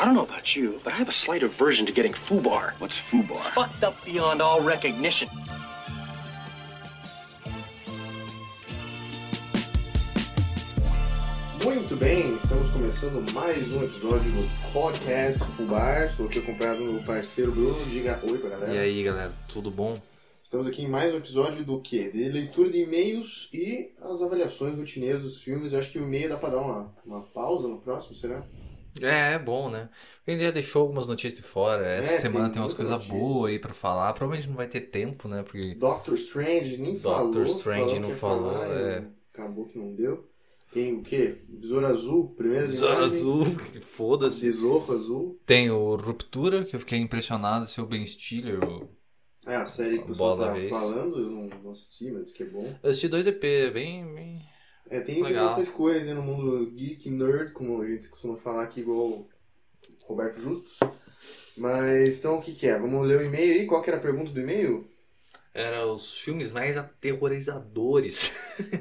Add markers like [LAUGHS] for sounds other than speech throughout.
I don't know about you, but I have a slight aversion to getting foobar. What's foobar? Fucked up beyond all recognition. Muito bem, estamos começando mais um episódio do podcast Fubar. Estou aqui acompanhado do meu parceiro Bruno. Diga oi pra galera. E aí, galera, tudo bom? Estamos aqui em mais um episódio do quê? De leitura de e-mails e as avaliações rotineiras dos filmes. Eu acho que o e-mail dá pra dar uma, uma pausa no próximo, será? É, é bom, né? A gente já deixou algumas notícias de fora. Essa É, semana tem tem umas coisas boas aí pra falar. Provavelmente não vai ter tempo, né? Porque. Doctor Strange nem Doctor falou. Strange falou que não falou, falar, é. Acabou que não deu. Tem o quê? Besouro Azul, primeiras Besouro imagens. Azul, [LAUGHS] foda-se. Besouro Azul. Tem o Ruptura, que eu fiquei impressionado se o Ben Stiller. o- É a série que o pessoal tá falando, eu não, não assisti, mas que é bom. Eu assisti dois EP, bem. bem... É, tem, tem Legal. bastante coisa no mundo geek, nerd, como a gente costuma falar aqui, igual o Roberto Justus. Mas, então, o que que é? Vamos ler o e-mail aí? Qual que era a pergunta do e-mail? Era os filmes mais aterrorizadores.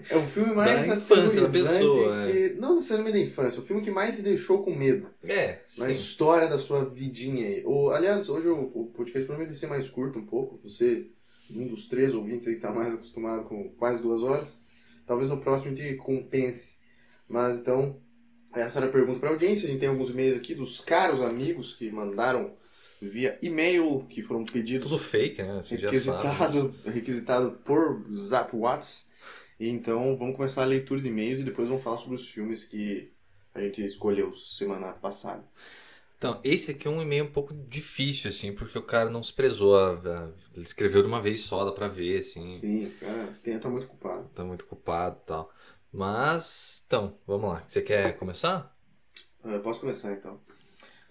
É o filme [LAUGHS] mais Da infância da pessoa, é. que... Não necessariamente da infância, o filme que mais te deixou com medo É, na sim. história da sua vidinha aí. Ou, aliás, hoje o, o podcast provavelmente vai ser mais curto um pouco. Você, um dos três ouvintes aí que tá mais acostumado com quase duas horas. Talvez no próximo a gente compense. Mas então, essa era a pergunta para audiência. A gente tem alguns e-mails aqui dos caros amigos que mandaram via e-mail, que foram pedidos Tudo fake, né? Você requisitado, requisitado por Zap Whats. E Então vamos começar a leitura de e-mails e depois vamos falar sobre os filmes que a gente escolheu semana passada. Então, esse aqui é um e-mail um pouco difícil, assim, porque o cara não se prezou. a- a- Ele escreveu de uma vez só, dá pra ver, assim. Sim, cara, tem, tá muito culpado. Tá muito culpado e tal. Mas, então, vamos lá. Você quer começar? Ah, Eu posso começar então.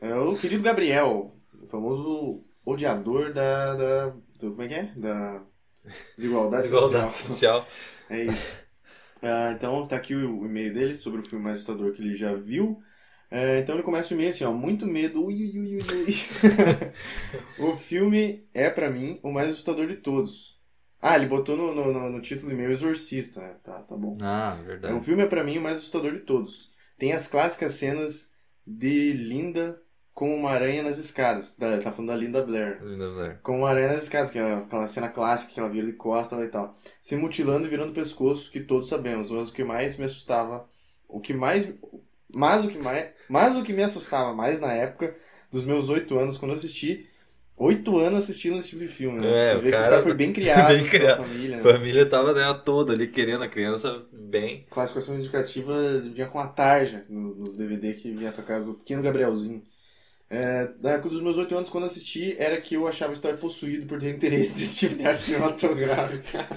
É, o querido Gabriel, o famoso odiador da. da do- como é que é? Da desigualdade, Desigualdade social. social. [LAUGHS] É isso. Ah, então tá aqui o, o e-mail dele sobre o filme mais assustador que ele já viu. É, então ele começa o e-mail assim, ó, muito medo, ui, ui, ui, ui, [LAUGHS] o filme é pra mim o mais assustador de todos. Ah, ele botou no, no, no- título do e-mail Exorcista, né? Tá, tá bom. Ah, É, o verdade. filme é pra mim o mais assustador de todos. Tem as clássicas cenas de Linda com uma aranha nas escadas. Da, tá falando da Linda Blair. Linda Blair. Com uma aranha nas escadas, que é aquela cena clássica que ela vira de costa e tal. Se mutilando e virando o pescoço, que todos sabemos. Mas o que mais me assustava, o que mais. Mas o que mais. Mas o que me assustava mais na época dos meus oito anos, quando eu assisti. Oito anos assistindo esse tipo de filme, né? É, Você vê que o cara- cara foi bem criado, [LAUGHS] bem criado. família, A né? família tava né, toda ali querendo a criança bem. classificação indicativa vinha com a tarja no- nos DVD que vinha pra casa do pequeno Gabrielzinho. É, da época dos meus oito anos, quando assisti, era que eu achava estar possuído por ter interesse [LAUGHS] nesse tipo de arte cinematográfica.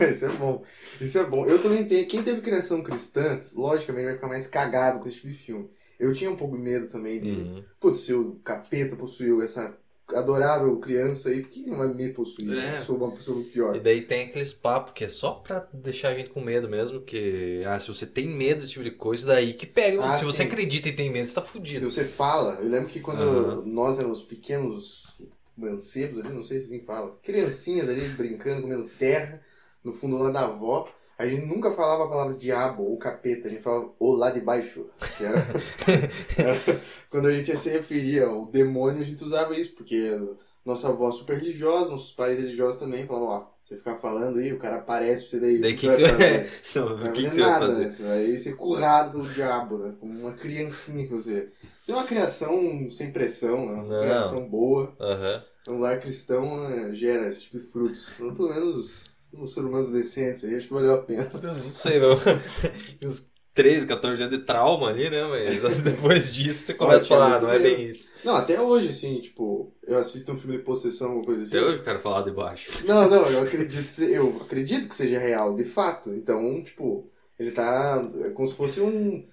[LAUGHS] Isso é bom. Isso é bom. Eu também tenho. Quem teve criação cristã, logicamente vai ficar mais cagado com esse tipo de filme. Eu tinha um pouco de medo também de. Uhum. Putz, se o capeta possuiu essa adorável criança aí, por que não vai me possuir? É. Eu sou uma pessoa muito pior. E daí tem aqueles papos que é só pra deixar a gente com medo mesmo, que ah, se você tem medo desse tipo de coisa, daí que pega. Ah, se você sim. acredita e tem medo, você tá Se fudido. você fala, eu lembro que quando Aham. nós éramos pequenos mancebos ali, não sei se assim fala, criancinhas ali brincando, comendo terra, no fundo lá da avó, a gente nunca falava a palavra diabo ou capeta, a gente falava o lá de baixo. Era, [LAUGHS] era- quando a gente se referia ao demônio, a gente usava isso, porque nossa avó super religiosa, nossos pais religiosos também falavam, ó, você ficar falando aí, o cara aparece pra você daí. Daí que vai que você fazer? [LAUGHS] vai- Não, vai que, fazer vai nada, fazer? né? Você vai ser currado pelo diabo, né? Como uma criancinha que você. Você é uma criação sem pressão, né? Uma Não. criação boa. Aham. Um lar cristão né, gera esse tipo de frutos. Então, pelo menos uns seres humanos decentes aí, acho que valeu a pena. [LAUGHS] Eu Não sei, meu. [LAUGHS] Uns 13, 14 anos de trauma ali, né? Mas [LAUGHS] depois disso você começa a falar, não é medo. bem isso. Não, até hoje, assim, tipo, eu assisto um filme de possessão, alguma coisa assim. Até hoje eu quero falar de baixo. Não, não, eu acredito, eu acredito que seja real, de fato. Então, tipo, ele tá. É como se fosse um.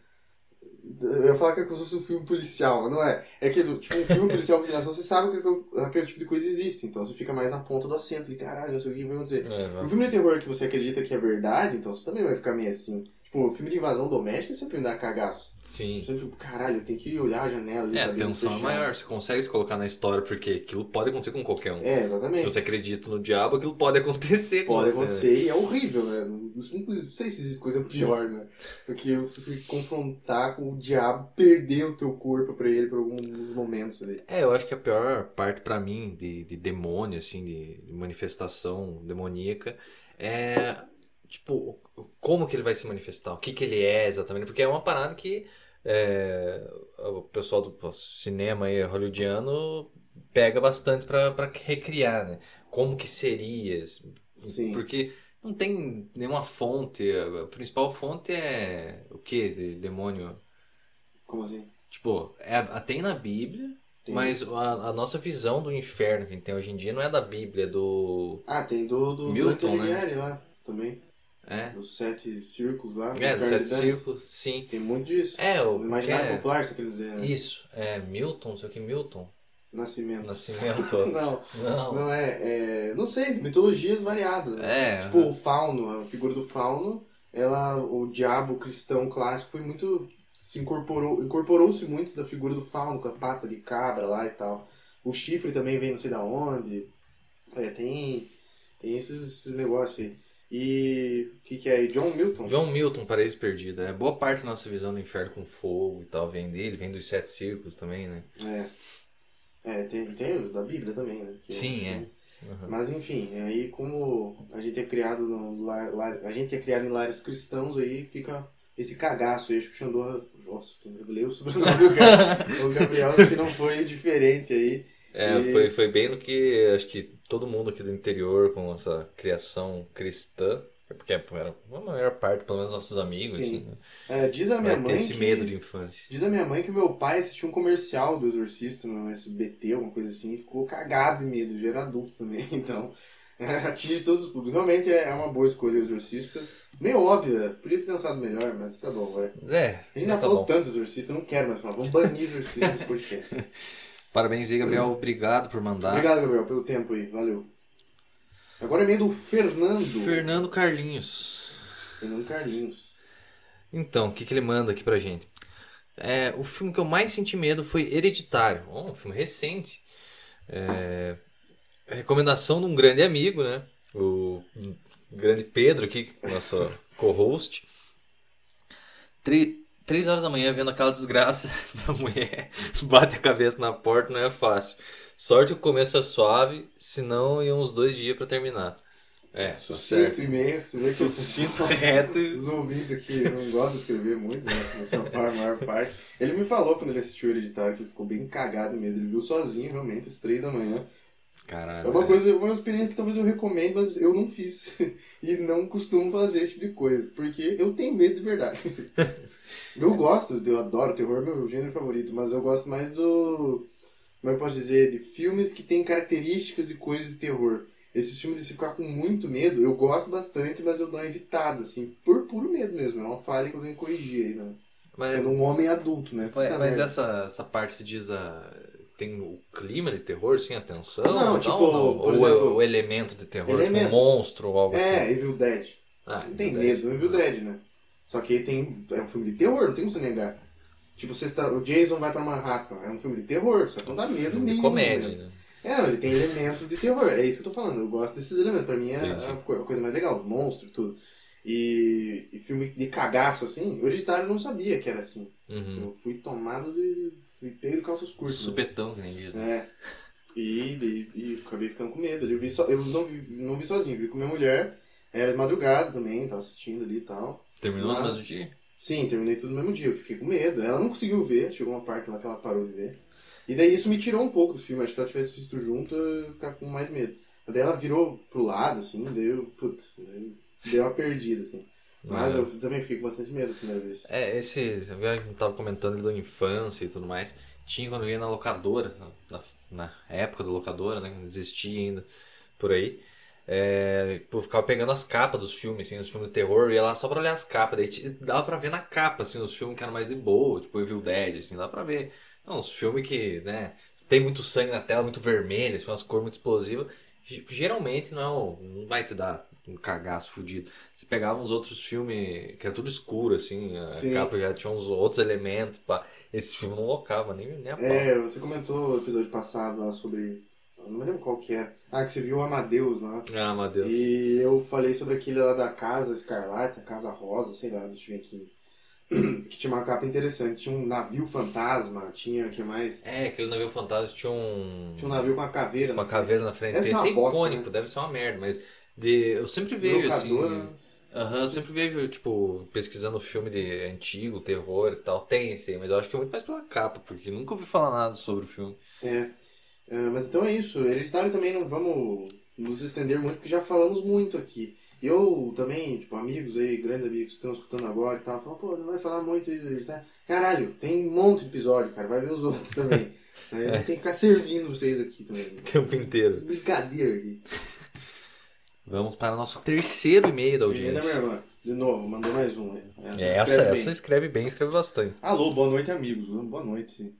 Eu ia falar que é como se fosse um filme policial, mas não é. É que, tipo, um filme policial de ação, você sabe que aquele- tipo de coisa existe. Então você fica mais na ponta do assento, e caralho, não sei o que vai acontecer. É, Um filme de terror que você acredita que é verdade, então você também vai ficar meio assim. Tipo, filme de invasão doméstica sempre me dá cagaço. Sim. Sempre fico, caralho, eu tenho que olhar a janela e É, a tensão é maior. Você consegue se colocar na história, porque aquilo pode acontecer com qualquer um. É, Se exatamente. você acredita no diabo, aquilo pode acontecer com Pode você. acontecer e é horrível, né? Não, não sei se existe coisa pior, né? Porque você se confrontar com o diabo, perder o teu corpo pra ele por alguns momentos ali. É, eu acho que a pior parte pra mim de, de demônio, assim, de manifestação demoníaca é, tipo, como que ele vai se manifestar, o que que ele é exatamente, porque é uma parada que é, o pessoal do cinema aí hollywoodiano pega bastante pra recriar, né? Como que seria, Sim. porque não tem nenhuma fonte, a principal fonte é o que de demônio? Como assim? Tipo, é, tem na Bíblia, Tem- mas a, a nossa visão do inferno que a gente tem hoje em dia não é da Bíblia, é do. Ah, tem do, do Milton, Dante né? Lá também. É? Dos sete círculos lá. É, do Inferno Sete. Círculos, sim. Tem muito disso. É, o. Imaginário é, popular, você quer dizer, né? Isso, é Milton, sei o que, Milton. Nascimento. Nascimento. [LAUGHS] Não, não. não é, é. Não sei, mitologias variadas. né? É. Tipo, o fauno, a figura do fauno, ela, o diabo cristão clássico foi muito. Se incorporou, incorporou-se muito da figura do fauno, com a pata de cabra lá e tal. O chifre também vem não sei da onde. É, tem. Tem esses, esses negócios aí. E. O que, que é? John Milton? John Milton, Paraíso Perdido. É boa parte da nossa visão do inferno com fogo e tal vem dele, vem dos sete círculos também, né? É. É, tem, tem da Bíblia também, né? Que Sim, é. Uhum. Mas enfim, aí como a gente é criado no lar, lar- a gente é criado em lares cristãos, aí fica esse cagaço aí, acho que o Xandorra. Nossa, eu revelei o sobrenome do cara. [LAUGHS] o Gabriel acho que não foi diferente aí. É, E- foi, foi bem no que acho que todo mundo aqui do interior, com essa criação cristã, porque era a maior parte, pelo menos nossos amigos, Sim. assim, né? É, diz a minha vai mãe. esse que, medo de infância. Diz a minha mãe que o meu pai assistiu um comercial do Exorcista no SBT, alguma coisa assim, e ficou cagado de medo, já era adulto também, [LAUGHS] então. [LAUGHS] atinge todos os públicos. Realmente é é uma boa escolha o Exorcista. Meio óbvia, podia ter pensado melhor, mas tá bom, vai. É, A gente já tá falou bom. tanto do Exorcista, não quero mais falar. Vamos banir o Exorcista desse podcast. [LAUGHS] Parabéns aí, Gabriel. Obrigado por mandar. Obrigado, Gabriel, pelo tempo aí. Valeu. Agora é meio do Fernando. Fernando Carlinhos. Fernando Carlinhos. Então, o que, que ele manda aqui pra gente? É, o filme que eu mais senti medo foi Hereditário. Oh, um filme recente. É, recomendação de um grande amigo, né? O grande Pedro aqui, nosso [LAUGHS] co-host. Três horas da manhã vendo aquela desgraça [LAUGHS] da mulher. Bate a cabeça na porta, não é fácil. Sorte que o começo é suave, senão ia uns dois dias pra terminar. É, tá Sucinto certo. e-mail. Você vê que eu- Sucinto, [LAUGHS] reto. e- Os ouvintes aqui não gostam de escrever muito, né? Na sua par- maior parte. Ele me falou quando ele assistiu o Hereditário que ele ficou bem cagado medo. Ele viu sozinho, realmente, às três da manhã. Caralho. É uma coisa, uma experiência que talvez eu recomende, mas eu não fiz. [LAUGHS] E não costumo fazer esse tipo de coisa. Porque eu tenho medo de verdade. [LAUGHS] Eu gosto, eu adoro terror, é meu gênero favorito, mas eu gosto mais do. Como é que eu posso dizer? De filmes que têm características de coisas de terror. Esses filmes de se ficar com muito medo, eu gosto bastante, mas eu dou uma evitada, assim, por puro medo mesmo. É uma falha que eu tenho que corrigir aí, né? Mas, Sendo um homem adulto, né? mas, Puta mas merda. essa, essa parte se diz da. Tem o clima de terror, sim, a tensão? Não, tipo, ou, por ou exemplo- o elemento de terror, Elemento. tipo um monstro ou algo É, assim. Evil Dead. Ah, Não tem Evil medo, Dead. Evil Dead, né? Só que tem. É um filme de terror, não tem como você negar. Tipo, você está, o Jason vai pra Manhattan. É um filme de terror, só que não dá medo Filme de nenhum. comédia, né? né? É, não, ele tem elementos de terror. É isso que eu tô falando. Eu gosto desses elementos. Pra mim é Entendi. a co- a coisa mais legal. Monstro e tudo. E, e filme de cagaço, assim, o Hereditário eu não sabia que era assim. Uhum. Eu fui tomado de. De calças curtas. né? Supetão, que nem diz, né? É. E, e, e acabei ficando com medo. Eu, vi so, eu não, vi, não vi sozinho, vi com minha mulher. Era de madrugada também, tava assistindo ali e tal. Terminou no Mas- mesmo dia? Sim, terminei tudo no mesmo dia. Eu fiquei com medo. Ela não conseguiu ver, chegou uma parte lá que ela parou de ver. E daí isso me tirou um pouco do filme. Acho que se ela tivesse visto junto, eu ia ficar com mais medo. Daí ela virou pro lado, assim, daí eu, putz, daí deu uma perdida, assim. Mas Ah. eu também fiquei com bastante medo a primeira vez. É, esse. Eu tava comentando ali da infância e tudo mais. Tinha quando eu ia na locadora, na, na época da locadora, né? Não existia ainda por aí. É, eu ficava pegando as capas dos filmes, assim, os filmes de terror, ia lá só pra olhar as capas. Daí dava pra ver na capa, assim, os filmes que eram mais de boa, tipo Evil Dead, assim, dava pra ver. Não, os filmes que, né, tem muito sangue na tela, muito vermelho, assim, umas cores muito explosivas. Ge- Geralmente não, é o- não vai te dar um cagaço fudido. Você pegava uns outros filmes que era tudo escuro, assim, a Sim. capa já tinha uns outros elementos. Pá. Esse filme não locava nem, nem a pau. É, você comentou no episódio passado lá sobre. Eu não lembro qual que é. Ah, que você viu o Amadeus lá. Ah, meu Deus. E eu falei sobre aquele lá da Casa Escarlate, a Casa Rosa, sei lá, deixa eu ver aqui. Que tinha uma capa interessante. Tinha um navio fantasma, tinha o que mais? É, aquele navio fantasma tinha um. Tinha um navio com uma caveira. Uma na caveira na frente. Deve Esse é icônico, né? deve ser uma merda, mas de, eu sempre vejo assim. Aham, eu sempre vejo, tipo, pesquisando filme de antigo, terror e tal. Tem esse aí, mas eu acho que é muito mais pela capa, porque nunca ouvi falar nada sobre o filme. É. É, mas então é isso. Hereditário também não vamos nos estender muito, porque já falamos muito aqui. Eu também, tipo, amigos aí, grandes amigos que estão escutando agora e tal, falam, pô, não vai falar muito de Hereditário. Caralho, tem um monte de episódio, cara, vai ver os outros também. [LAUGHS] Aí Tem que ficar servindo vocês aqui também. O tempo inteiro. Brincadeira aqui. Vamos para o nosso terceiro e-mail da Primeiro da minha audiência. irmã. De novo, mandou mais um. né? É, essa, escreve bem. essa escreve bem, escreve bastante. Alô, boa noite, amigos. Boa noite.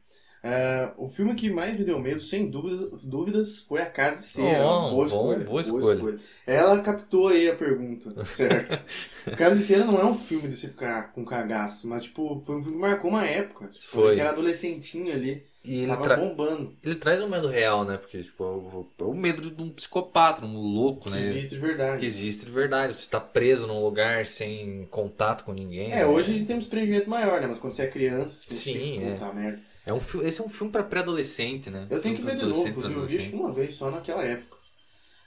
É, o filme que mais me deu medo, sem dúvidas, dúvidas foi A Casa de Cera. Oh, boa, bom, escolha, boa escolha. Ela captou aí a pergunta, certo? [LAUGHS] Casa de Cera não é um filme de você ficar com cagaço, mas tipo, foi um filme que marcou uma época. Tipo, Foi. Ele era adolescentinho ali, E ele, tava tra- bombando. ele traz um medo real, né? Porque, tipo, é o, é o medo de um psicopata, um louco, Que né? existe de verdade. Que existe de verdade. Você tá preso num lugar sem contato com ninguém. É, né? hoje a gente tem um desprendimento maior, né? Mas quando você é criança, você Sim, fica, é. puta merda. É um, esse é um filme pra pré-adolescente, né? Eu tenho que ver de novo, inclusive eu vi acho que uma vez só naquela época.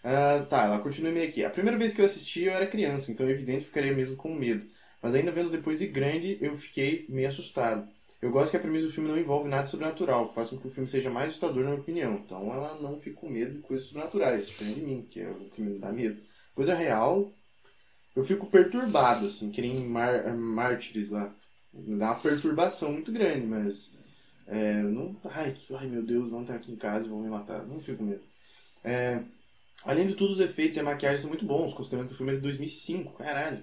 Ah, tá, ela continua meio aqui. A primeira vez que eu assisti eu era criança, então é evidente que ficaria mesmo com medo. Mas ainda vendo depois de grande, eu fiquei meio assustado. Eu gosto que a premissa do filme não envolve nada sobrenatural, que faz com que o filme seja mais assustador, na minha opinião. Então ela não fica com medo de coisas sobrenaturais, diferente de mim, que é o que me dá medo. Coisa real, eu fico perturbado, assim, que nem mar, mártires lá. Me dá uma perturbação muito grande, mas. É, não. Ai, ai, meu Deus, vão estar aqui em casa e vão me matar. Não fico com medo. É, além de tudo, os efeitos e a maquiagem são muito bons, considerando que o filme é de 2005, caralho.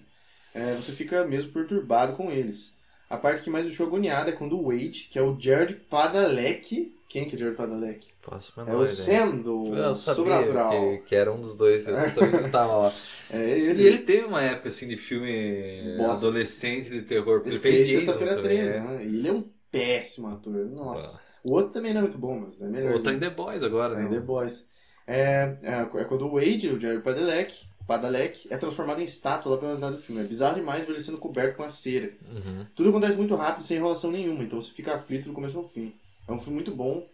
É, você fica mesmo perturbado com eles. A parte que mais deixou agoniada é quando o Wade, que é o Jared Padalecki. Quem que é Jared Padalecki? A É o. Sam do Eu sabia Sobrenatural. que, que era um dos dois, eu [LAUGHS] não tava lá. É, E ele, ele teve uma época assim de filme Bosta. adolescente de terror. ele Ele, fez Sexta-feira também, 13, é. né? E ele é um péssimo ator. Nossa. O outro também não é muito bom, mas é melhor. O outro tá em The Boys agora, É, né? The Boys. É, é, é quando o Wade, o Jared Padalecki, Padalecki, é transformado em estátua lá pela metade do filme. É bizarro demais ver ele sendo coberto com a cera. Uhum. Tudo acontece muito rápido, sem enrolação nenhuma, então você fica aflito do começo ao fim. É um filme muito bom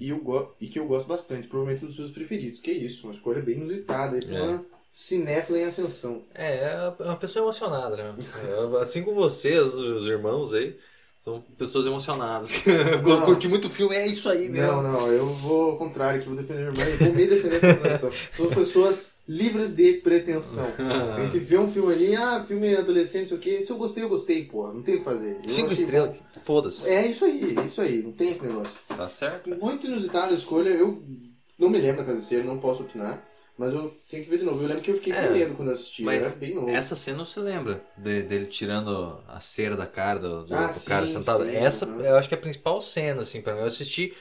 e, eu go e que eu gosto bastante, provavelmente um dos meus preferidos. Que isso, uma escolha bem inusitada É. uma cinéfila em ascensão. É, é uma pessoa emocionada, né? É, [LAUGHS] Assim como vocês, os irmãos aí, são pessoas emocionadas. [LAUGHS] Não. Curti muito o filme, é isso aí mesmo. Não, não, eu vou ao contrário aqui, vou defender a irmã e vou me defender essa situação. Somos pessoas livres de pretensão. A gente vê um filme ali, ah, filme adolescente, não sei o quê. Se eu gostei, eu gostei, pô. Não tem o que fazer. Eu Cinco achei estrelas, foda-se. É isso aí, é isso aí. Não tem esse negócio. Tá certo? Muito inusitada a escolha. Eu não me lembro da Casa não posso opinar. Mas eu tenho que ver de novo. Eu lembro que eu fiquei É, com medo quando eu assisti. mas eu era bem novo. Essa cena você lembra de- dele tirando a cera da cara do, do- Ah, do sim, cara sentado? sim, Essa uhum. eu acho que é a principal cena, assim, pra mim. Eu assisti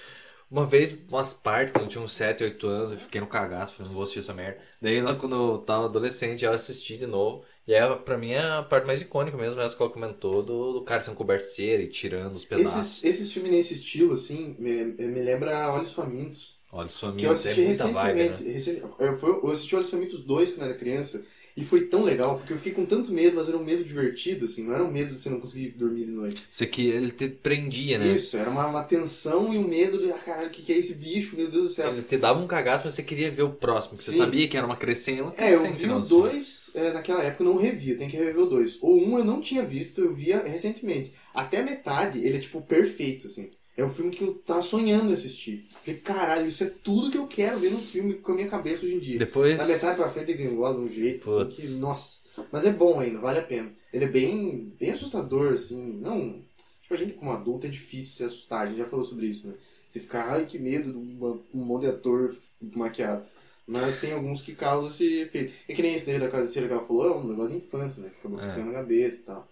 uma vez umas partes, quando eu tinha uns 7, 8 anos, eu fiquei no cagaço, falei, não vou assistir essa merda. Daí lá quando eu tava adolescente, eu assisti de novo. E aí, pra mim, é a parte mais icônica mesmo, essa que ela comentou, do, do cara sendo coberto de cera e tirando os pedaços. Esses, esses filmes nesse estilo, assim, me, me lembra Olhos Famintos. Olha, os Que eu é assisti vibe, recentemente. né? recen- eu, foi- eu assisti Olhos Famintos 2 quando era criança. E foi tão legal, porque eu fiquei com tanto medo, mas era um medo divertido, assim. Não era um medo de você não conseguir dormir de noite. Você que ele te prendia, né? Isso, era uma, uma tensão e um medo de, ah, caralho, o que, que é esse bicho? Meu Deus do céu. Ele te dava um cagaço, mas você queria ver o próximo. Você sabia que era uma crescente. É, eu vi o 2 é, naquela época, eu não revi, eu tenho que rever o 2. O 1 um eu não tinha visto, eu via recentemente. Até metade, ele é tipo perfeito, assim. É um filme que eu tava sonhando assistir. Falei, caralho, isso é tudo que eu quero ver no filme com a minha cabeça hoje em dia. Depois. Da metade pra frente ele engloba de um jeito, assim, que, nossa. Mas é bom ainda, vale a pena. Ele é bem, bem assustador, assim, não... Tipo, a gente como adulto é difícil se assustar, a gente já falou sobre isso, né? Você ficar, ai, que medo de um monte de ator maquiado. Mas tem alguns que causam esse efeito. É que nem esse daí da casa de cera que ela falou, é um negócio de infância, né? Que acabou É. ficando na cabeça e tal.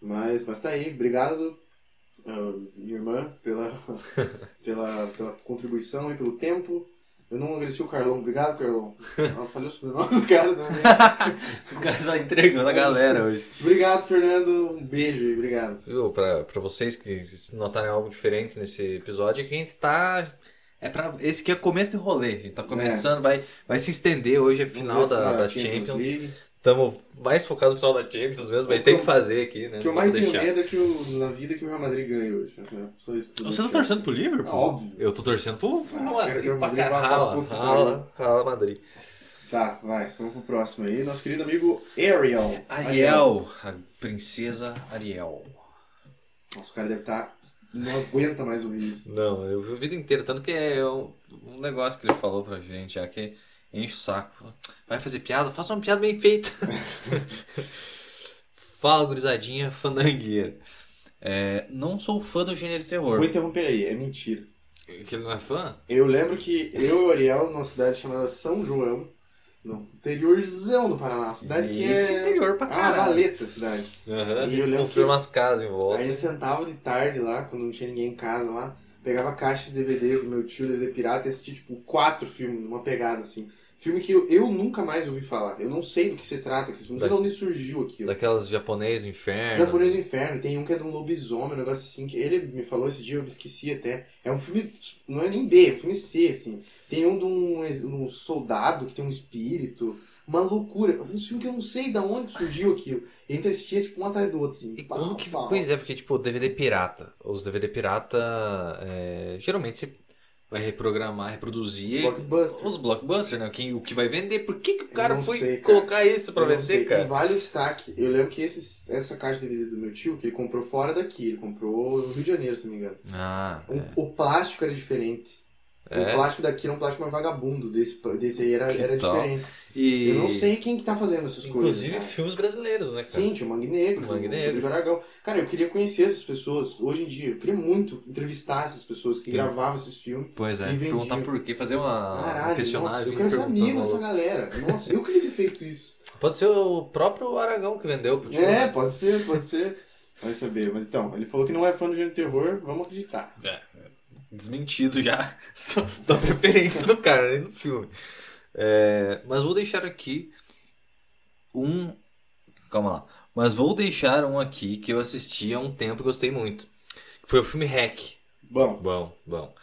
Mas, mas tá aí, obrigado, minha irmã, pela, [LAUGHS] pela, pela contribuição e pelo tempo. Eu não agradeci o Carlão. Obrigado, Carlão. [LAUGHS] Eu falei o sobrenome do cara também. [LAUGHS] O cara tá entregando a galera hoje. Obrigado, Fernando. Um beijo e obrigado. Pra vocês que notarem algo diferente nesse episódio, é que a gente tá. É pra, esse aqui é começo de rolê. A gente tá começando, vai, vai se estender. Hoje é final da, da Champions. League. Estamos mais focados no final da Champions mesmo, mas O tem que que fazer aqui, né? O que eu mais tenho medo é que o, na vida que o Real Madrid ganhe hoje. É Só isso que eu Você tá torcendo pro Liverpool? Ah, óbvio. Eu tô torcendo pro, Ah, quero que Madrid, o pra Madrid caralho. Rala, rala. Tá, vai. Vamos pro próximo aí. Nosso querido amigo Ariel. Ariel, a princesa Ariel. Nossa, o cara deve estar... Não aguenta mais ouvir isso. Não, eu vi a vida inteira, tanto que é um, um negócio que ele falou pra gente, já que enche o saco. Vai fazer piada? Faça uma piada bem feita. [LAUGHS] Fala, gurizadinha, fandangueira. É, não sou fã do gênero terror. Vou interromper aí. É mentira. Que ele não é fã? Eu lembro que eu e o Ariel, numa cidade chamada São João, no interiorzão do Paraná. Cidade que Esse é... interior pra Ah, caralho. Valeta, cidade. Aham, E eles eu lembro que- umas casas em volta. Aí eu sentava de tarde lá, quando não tinha ninguém em casa lá, pegava caixa de DVD do meu tio, DVD pirata, e assistia, tipo, quatro filmes, numa pegada, assim. Filme que eu, eu nunca mais ouvi falar. Eu não sei do que se trata, aquele filme, não sei de onde surgiu aquilo. Daquelas japonês do inferno. Japonês do Inferno, tem um que é de um lobisomem, um negócio assim, que ele me falou esse dia, eu esqueci até. É um filme, não é nem B, é um filme C, assim. Tem um de um, um soldado que tem um espírito, uma loucura. Um filme que eu não sei de onde surgiu aquilo. E a gente assistia, tipo, um atrás do outro, assim. E Pau, como que. pau. Pois é, porque, tipo, DVD pirata. Os DVD pirata. é, geralmente você vai reprogramar, reproduzir. Blockbuster. Os blockbusters, né? Quem, o que vai vender. Por que, que o cara foi sei, cara. colocar isso pra Eu vender, sei. E cara? vale o destaque. Eu lembro que esse, essa caixa de DVD do meu tio, que ele comprou fora daqui, ele comprou no Rio de Janeiro, se não me engano. Ah, O, é. o plástico era diferente. O É. plástico daqui era um plástico mais vagabundo, desse, desse aí era, Que era tal? diferente. E... Eu não sei quem que tá fazendo essas Inclusive coisas. cara. filmes brasileiros, né, cara? Sim, tinha o Mangue Negro, Mangue o Negro. Rodrigo Aragão. Cara, eu queria conhecer essas pessoas hoje em dia. Eu queria muito entrevistar essas pessoas que Sim. gravavam esses filmes. Pois é, E perguntar por quê, fazer uma um Caralho, nossa, questionagem. eu quero ser amigo dessa galera. Nossa, eu queria ter feito isso. [LAUGHS] Pode ser o próprio Aragão que vendeu pro tio. É, pode ser, pode ser. Vai saber. Mas então, ele falou que não é fã do gênero terror, vamos acreditar. É, desmentido já [LAUGHS] da preferência do cara, nem do filme. É, mas vou deixar aqui um. Calma lá. Mas vou deixar um aqui que eu assisti há um tempo e gostei muito. Foi o filme Hack. Bom, Bom, bom.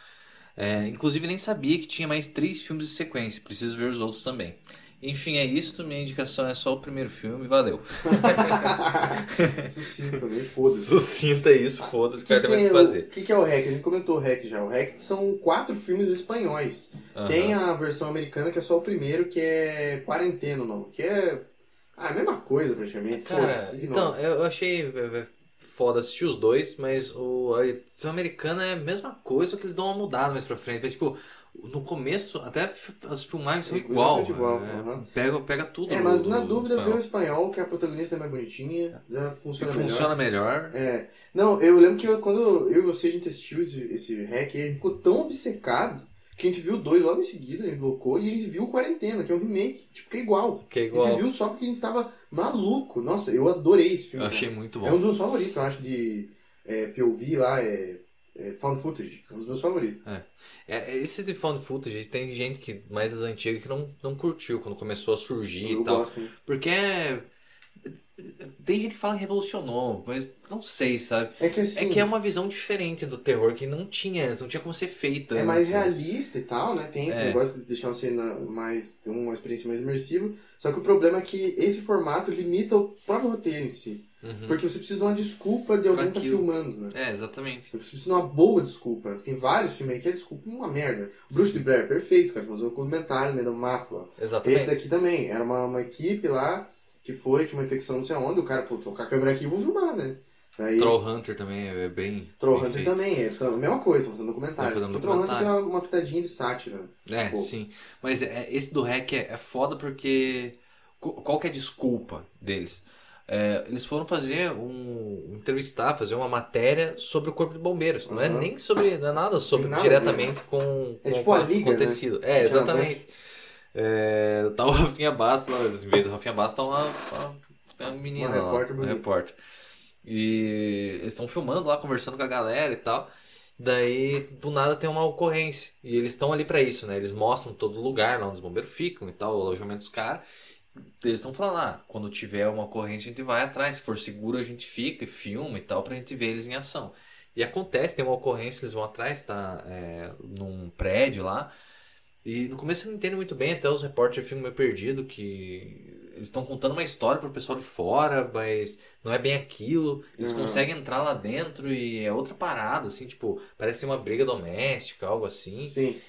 É, inclusive nem sabia que tinha mais três filmes de sequência. Preciso ver os outros também. Enfim, é isso. Minha indicação é só o primeiro filme. Valeu. [LAUGHS] sucinto também, foda-se. Sucinta isso, foda-se, cara que, tem mais o que o fazer. que, que é o REC? A gente comentou o REC já. O REC são quatro filmes espanhóis. Aham. Tem a versão americana que é só o primeiro, que é Quarentena o nome. Que é ah, a mesma coisa praticamente. Cara, então, eu achei é, é, foda assistir os dois, mas o, a edição americana é a mesma coisa, só que eles dão uma mudada mais pra frente. Mas, tipo, no começo, até as filmagens são igual. igual, é, aham. pega, pega tudo. É, mas na dúvida, vê espanhol. o espanhol, que a protagonista é mais bonitinha, já funciona melhor. funciona melhor. É. Não, eu lembro que eu- quando eu e você a gente assistiu esse, esse hack, a gente ficou tão obcecado que a gente viu dois logo em seguida, a gente colocou, e a gente viu o Quarentena, que é um remake, tipo, que é igual. Que é A gente igual. viu só porque a gente tava maluco. Nossa, eu adorei esse Eu filme. achei cara. muito É um bom. dos meus favoritos, eu acho, de é, POV lá, é Found Footage. É um dos meus favoritos. É, esses de found footage, tem gente que mais das antigas que não, não curtiu quando começou a surgir eu e tal. gosto, hein? Porque é. Tem gente que fala que revolucionou, mas não sei, sabe? É que assim, É que é uma visão diferente do terror que não tinha antes, não tinha como ser feita. é mais antes. realista e tal, né? Tem esse É. negócio de deixar você mais, ter uma experiência mais imersiva. Só que o problema é que esse formato limita o próprio roteiro em si. Uhum. Porque você precisa de uma desculpa de alguém estar tá filmando, né? É, exatamente. Você precisa de uma boa desculpa. Tem vários filmes aí que é desculpa uma merda. O Bruce de Blair, perfeito, cara. Fazer um documentário no meio do mato lá. Exatamente. Esse daqui também. Era uma, uma equipe lá que foi, tinha uma infecção não sei onde. O cara, pô, com a câmera aqui e vou filmar, né? Aí, Troll Hunter também é bem. Troll bem Hunter feito. também. Estão a mesma coisa, estão fazendo documentário. Fazendo Troll Hunter tem uma, uma pitadinha de sátira. É, sim. Mas é, esse do hack é, é foda porque. qu- Qual que é a desculpa deles? É, eles foram fazer um. entrevistar, fazer uma matéria sobre o corpo de bombeiros. Não é Uhum. nem sobre. Não é nada sobre nada diretamente com, É com tipo o Liga, né? acontecido. É, Tinha exatamente. É, tá o Rafinha Bastos lá, em vez do Rafinha Bastos tá uma, uma, uma menina Uma lá, repórter uma bonita. repórter. E eles estão filmando lá, conversando com a galera e tal. Daí, do nada, tem uma ocorrência. E eles estão ali pra isso, né? Eles mostram todo lugar lá onde os bombeiros ficam e tal, o alojamento dos caras. Eles estão falando, ah, quando tiver uma ocorrência a gente vai atrás, se for seguro a gente fica e filma e tal, pra gente ver eles em ação. E acontece, tem uma ocorrência, eles vão atrás, tá é, num prédio lá. E no começo eu não entendo muito bem, até os repórteres ficam meio perdidos, que eles estão contando uma história pro pessoal de fora, mas não é bem aquilo. Eles Uhum. conseguem entrar lá dentro e é outra parada, assim, tipo, parece uma briga doméstica, algo assim. Sim.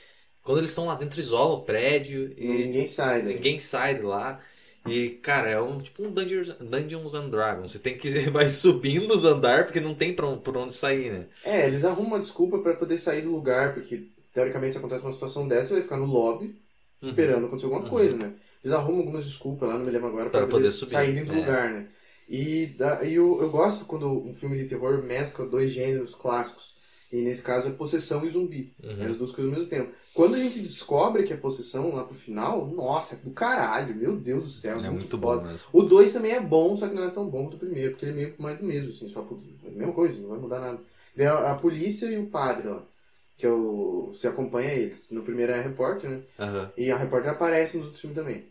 Quando eles estão lá dentro, isolam o prédio E e ninguém sai, né? ninguém sai de lá. E, cara, é um tipo um Dungeons, Dungeons and Dragons. Você tem que ir [LAUGHS] vai subindo os andar porque não tem pra, por onde sair, né? É, eles arrumam uma desculpa pra poder sair do lugar, porque teoricamente se acontece uma situação dessa, você vai ficar no lobby esperando acontecer alguma Uhum. coisa, né? Eles arrumam algumas desculpas lá, não me lembro agora, pra, Pra poder, poder subir, saírem do é. lugar, né? E, da, e eu, eu gosto quando um filme de terror mescla dois gêneros clássicos. E nesse caso é possessão e zumbi. É Uhum. as duas coisas ao mesmo tempo. Quando a gente descobre que é possessão lá pro final, nossa, é do caralho, meu Deus do céu, É muito, muito foda. bom mesmo. O 2 também é bom, só que não é tão bom quanto o primeiro, porque ele é meio mais do mesmo, assim, só a mesma coisa, não vai mudar nada. É a, polícia e o padre lá, que é o, você acompanha eles. No primeiro é a repórter, né? Aham. E a repórter aparece nos outros filmes também.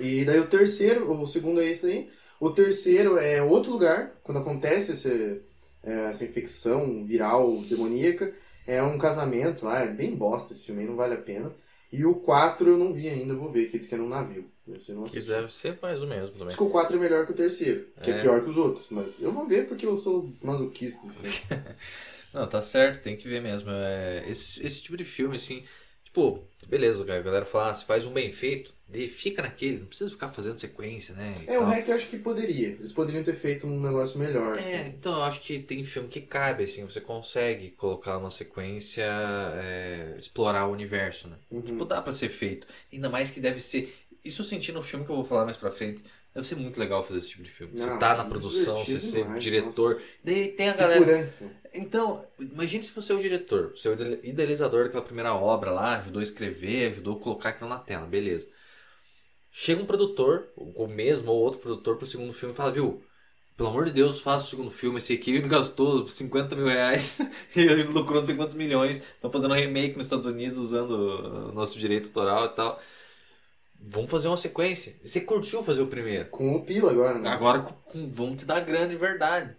E daí o terceiro, o segundo é esse daí. O terceiro é outro lugar, quando acontece esse, é, essa infecção viral demoníaca. É um casamento lá, é bem bosta esse filme aí, não vale a pena. E o 4 eu não vi ainda, vou ver, que diz que é num navio. Você não Que assistiu. deve ser mais ou menos também. Diz que o 4 é melhor que o terceiro, que é. É. pior que os outros. Mas eu vou ver porque eu sou masoquista. [LAUGHS] Não, tá certo, tem que ver mesmo. É, esse, esse tipo de filme, assim, tipo, beleza, cara, a galera fala, ah, se faz um bem feito, fica naquele, não precisa ficar fazendo sequência, né? é, o tal. REC eu acho que poderia. Eles poderiam ter feito um negócio melhor. É, assim. então eu acho que tem filme que cabe, assim, você consegue colocar uma sequência, é, explorar o universo, né? Uhum. Tipo, dá pra ser feito. Ainda mais que deve ser. Isso eu senti no filme que eu vou falar mais pra frente. Deve ser muito legal fazer esse tipo de filme. Você Não, tá na é produção, você ser demais, diretor. nossa. Daí tem a galera. Figurante. Então, imagine se você é o diretor, você é o ide- idealizador daquela primeira obra lá, ajudou a escrever, ajudou a colocar aquilo na tela, beleza. Chega um produtor, ou mesmo ou outro produtor pro segundo filme e fala, viu, pelo amor de Deus, faça o segundo filme, esse aqui gastou 50 mil reais [LAUGHS] e lucrou não sei quantos milhões, estão fazendo um remake nos Estados Unidos usando o nosso direito autoral e tal. Vamos fazer uma sequência. Você curtiu fazer o primeiro. Com o Pila agora, né? Agora com- vamos te dar grana de verdade.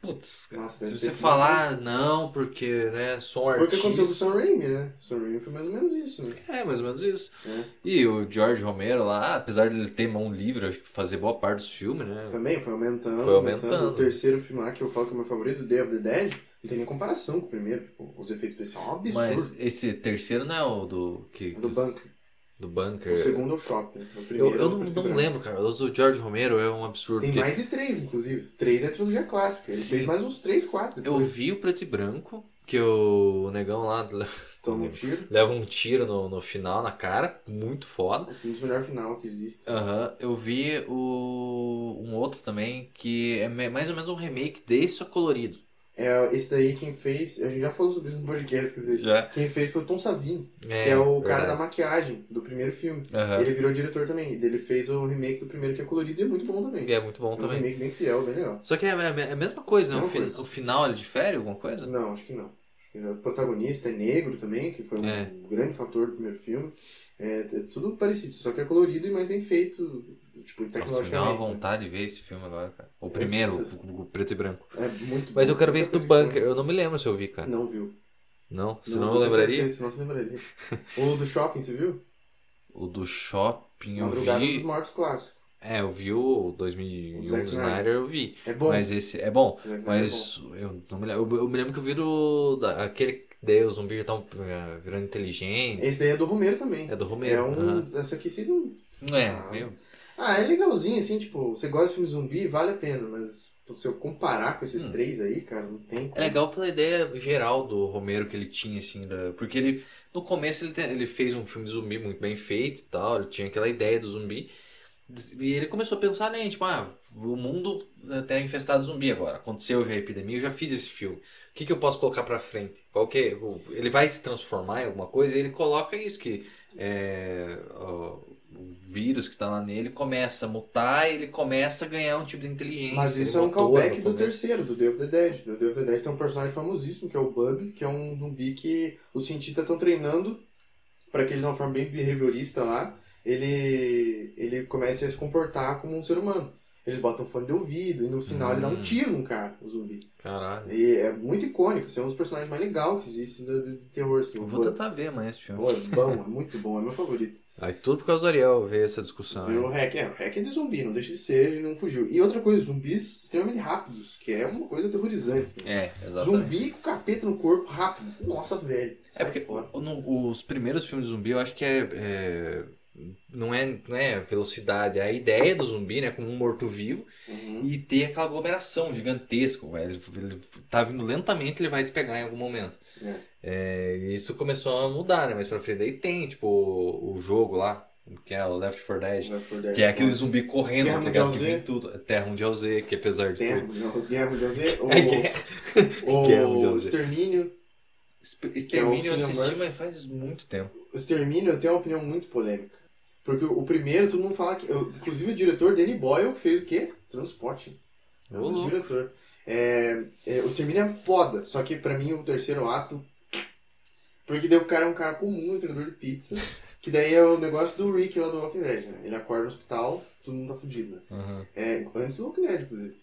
Putz, Nossa, se você falar não, porque, né, sou um Foi o que aconteceu com o artista. Sam Raimi, né? O Sam Raimi foi mais ou menos isso, né? É, mais ou menos isso. É. E o George Romero lá, apesar de ele ter mão livre, acho que fazer boa parte dos filmes, né? Também foi aumentando, Foi aumentando. aumentando. O terceiro filme lá, que eu falo que é o meu favorito, Day of the Dead, não tem nem comparação com o primeiro. Tipo, os efeitos especiais são um absurdo. Mas esse terceiro não é o do. Que, É do bunker. Do bunker. O segundo é o shopping. O Eu, primeiro eu o não, não lembro, cara. O do George Romero é um absurdo. Tem porque mais de três, inclusive. Três é trilogia clássica. Ele Sim. fez mais uns três, quatro. Eu depois. vi o preto e branco, que o negão lá [LAUGHS] Toma um tiro. leva um tiro no, no final, na cara, muito foda. Um dos melhores final que existe. Aham, eu vi o, um outro também que é mais ou menos um remake desse só colorido. É, esse daí quem fez. A gente já falou sobre isso no podcast, quer dizer. Já. Quem fez foi o Tom Savini, que é o cara da maquiagem do primeiro filme. Aham. Ele virou diretor também. Ele fez o remake do primeiro que é colorido e é muito bom também. E é muito bom É um também. remake bem fiel, bem legal. Só que é, é- é a mesma coisa, né? O, fi- coisa. o final ele difere alguma coisa? Não, acho que não. Acho que o protagonista é negro também, que foi um É. grande fator do primeiro filme. É, é tudo parecido, só que é colorido e mais bem feito, tipo, Nossa, me dá uma tecnologicamente. né? vontade de ver esse filme agora, cara. O primeiro, É, o, o preto e branco. É muito Mas bom. eu quero ver esse do bunker. Eu não me lembro se eu vi, cara. Não viu. Não? Não, Senão eu vou ter lembraria. certeza, Senão você lembraria. [LAUGHS] o do shopping, você viu? O do shopping eu Madrugada dos vi. Mortos clássico. É, eu vi o O 2001 Zack Snyder, eu vi. É bom. Mas esse é bom. O Zack Snyder Mas eu não me lembro. Eu, eu me lembro que eu vi do. Da, aquele. Daí os zumbis já estão eh, virando inteligente. Esse daí é do Romero também. É do Romero. É um. aham. Essa aqui se não. Não é, Ah, meio. Ah, é legalzinho, assim, tipo, você gosta de filme zumbi, vale a pena, mas se eu comparar com esses Hum. três aí, cara, não tem É como. legal pela ideia geral do Romero que ele tinha, assim, da... porque ele, no começo ele, te- ele fez um filme de zumbi muito bem feito e tal, ele tinha aquela ideia do zumbi, e ele começou a pensar, né, tipo, ah, o mundo até infestado de zumbi agora, aconteceu já a epidemia, eu já fiz esse filme, o que, que eu posso colocar pra frente? Qual que é, ele vai se transformar em alguma coisa, e ele coloca isso, que é, ó, o vírus que tá lá nele começa a mutar e ele começa a ganhar um tipo de inteligência. Mas isso é um callback do terceiro, do Day of the Dead. No Day of the Dead tem um personagem famosíssimo que é o Bub, que é um zumbi que os cientistas estão treinando para que ele, de uma forma bem behaviorista lá, ele, ele comece a se comportar como um ser humano. Eles botam fone de ouvido e no final ele dá um Hum. tiro num cara, o zumbi. Caralho. E é muito icônico, esse é um dos personagens mais legais que existe de terror. Assim, vou tentar ver amanhã esse filme. Pô, é bom, é muito bom, é meu favorito. Aí tudo por causa do Ariel ver essa discussão. Viu? O hack é, o hack é de zumbi, não deixa de ser, ele não fugiu. E outra coisa, zumbis extremamente rápidos, que é uma coisa aterrorizante. né? É, exatamente. Zumbi com capeta no corpo rápido. Nossa, velho. É porque no- os primeiros filmes de zumbi eu acho que é, é- não é não é velocidade, é a ideia do zumbi, né, como um morto-vivo Uhum. e ter aquela aglomeração gigantesca. Ele, ele tá vindo lentamente, ele vai te pegar em algum momento. É. É, e isso começou a mudar, né? Mas pra frente daí tem, tipo, o, o jogo lá, que é o Left 4 Dead, Left 4 Dead, que é aquele foda. zumbi correndo, Guerra tá ligado? Mundial Z. tudo. Terra Mundial Z, que apesar de Terra, tudo. Guerra Mundial Z, [LAUGHS] o, É guerra. o [LAUGHS] Guerra Mundial Z. Extermínio. Extermínio eu assisti, mas faz muito tempo. O Extermínio eu tenho uma opinião muito polêmica. Porque o primeiro, todo mundo fala que. Inclusive o diretor Danny Boyle, que fez o quê? Transporte. É louco. diretor. É, é, o Extermínio é foda, só que pra mim o terceiro ato. Porque daí o cara é um cara comum, um entregador de pizza. [LAUGHS] Que daí é o negócio do Rick lá do Walking Dead, né? Ele acorda no hospital, todo mundo tá fudido, né? Aham. É, antes do Walking Dead, inclusive.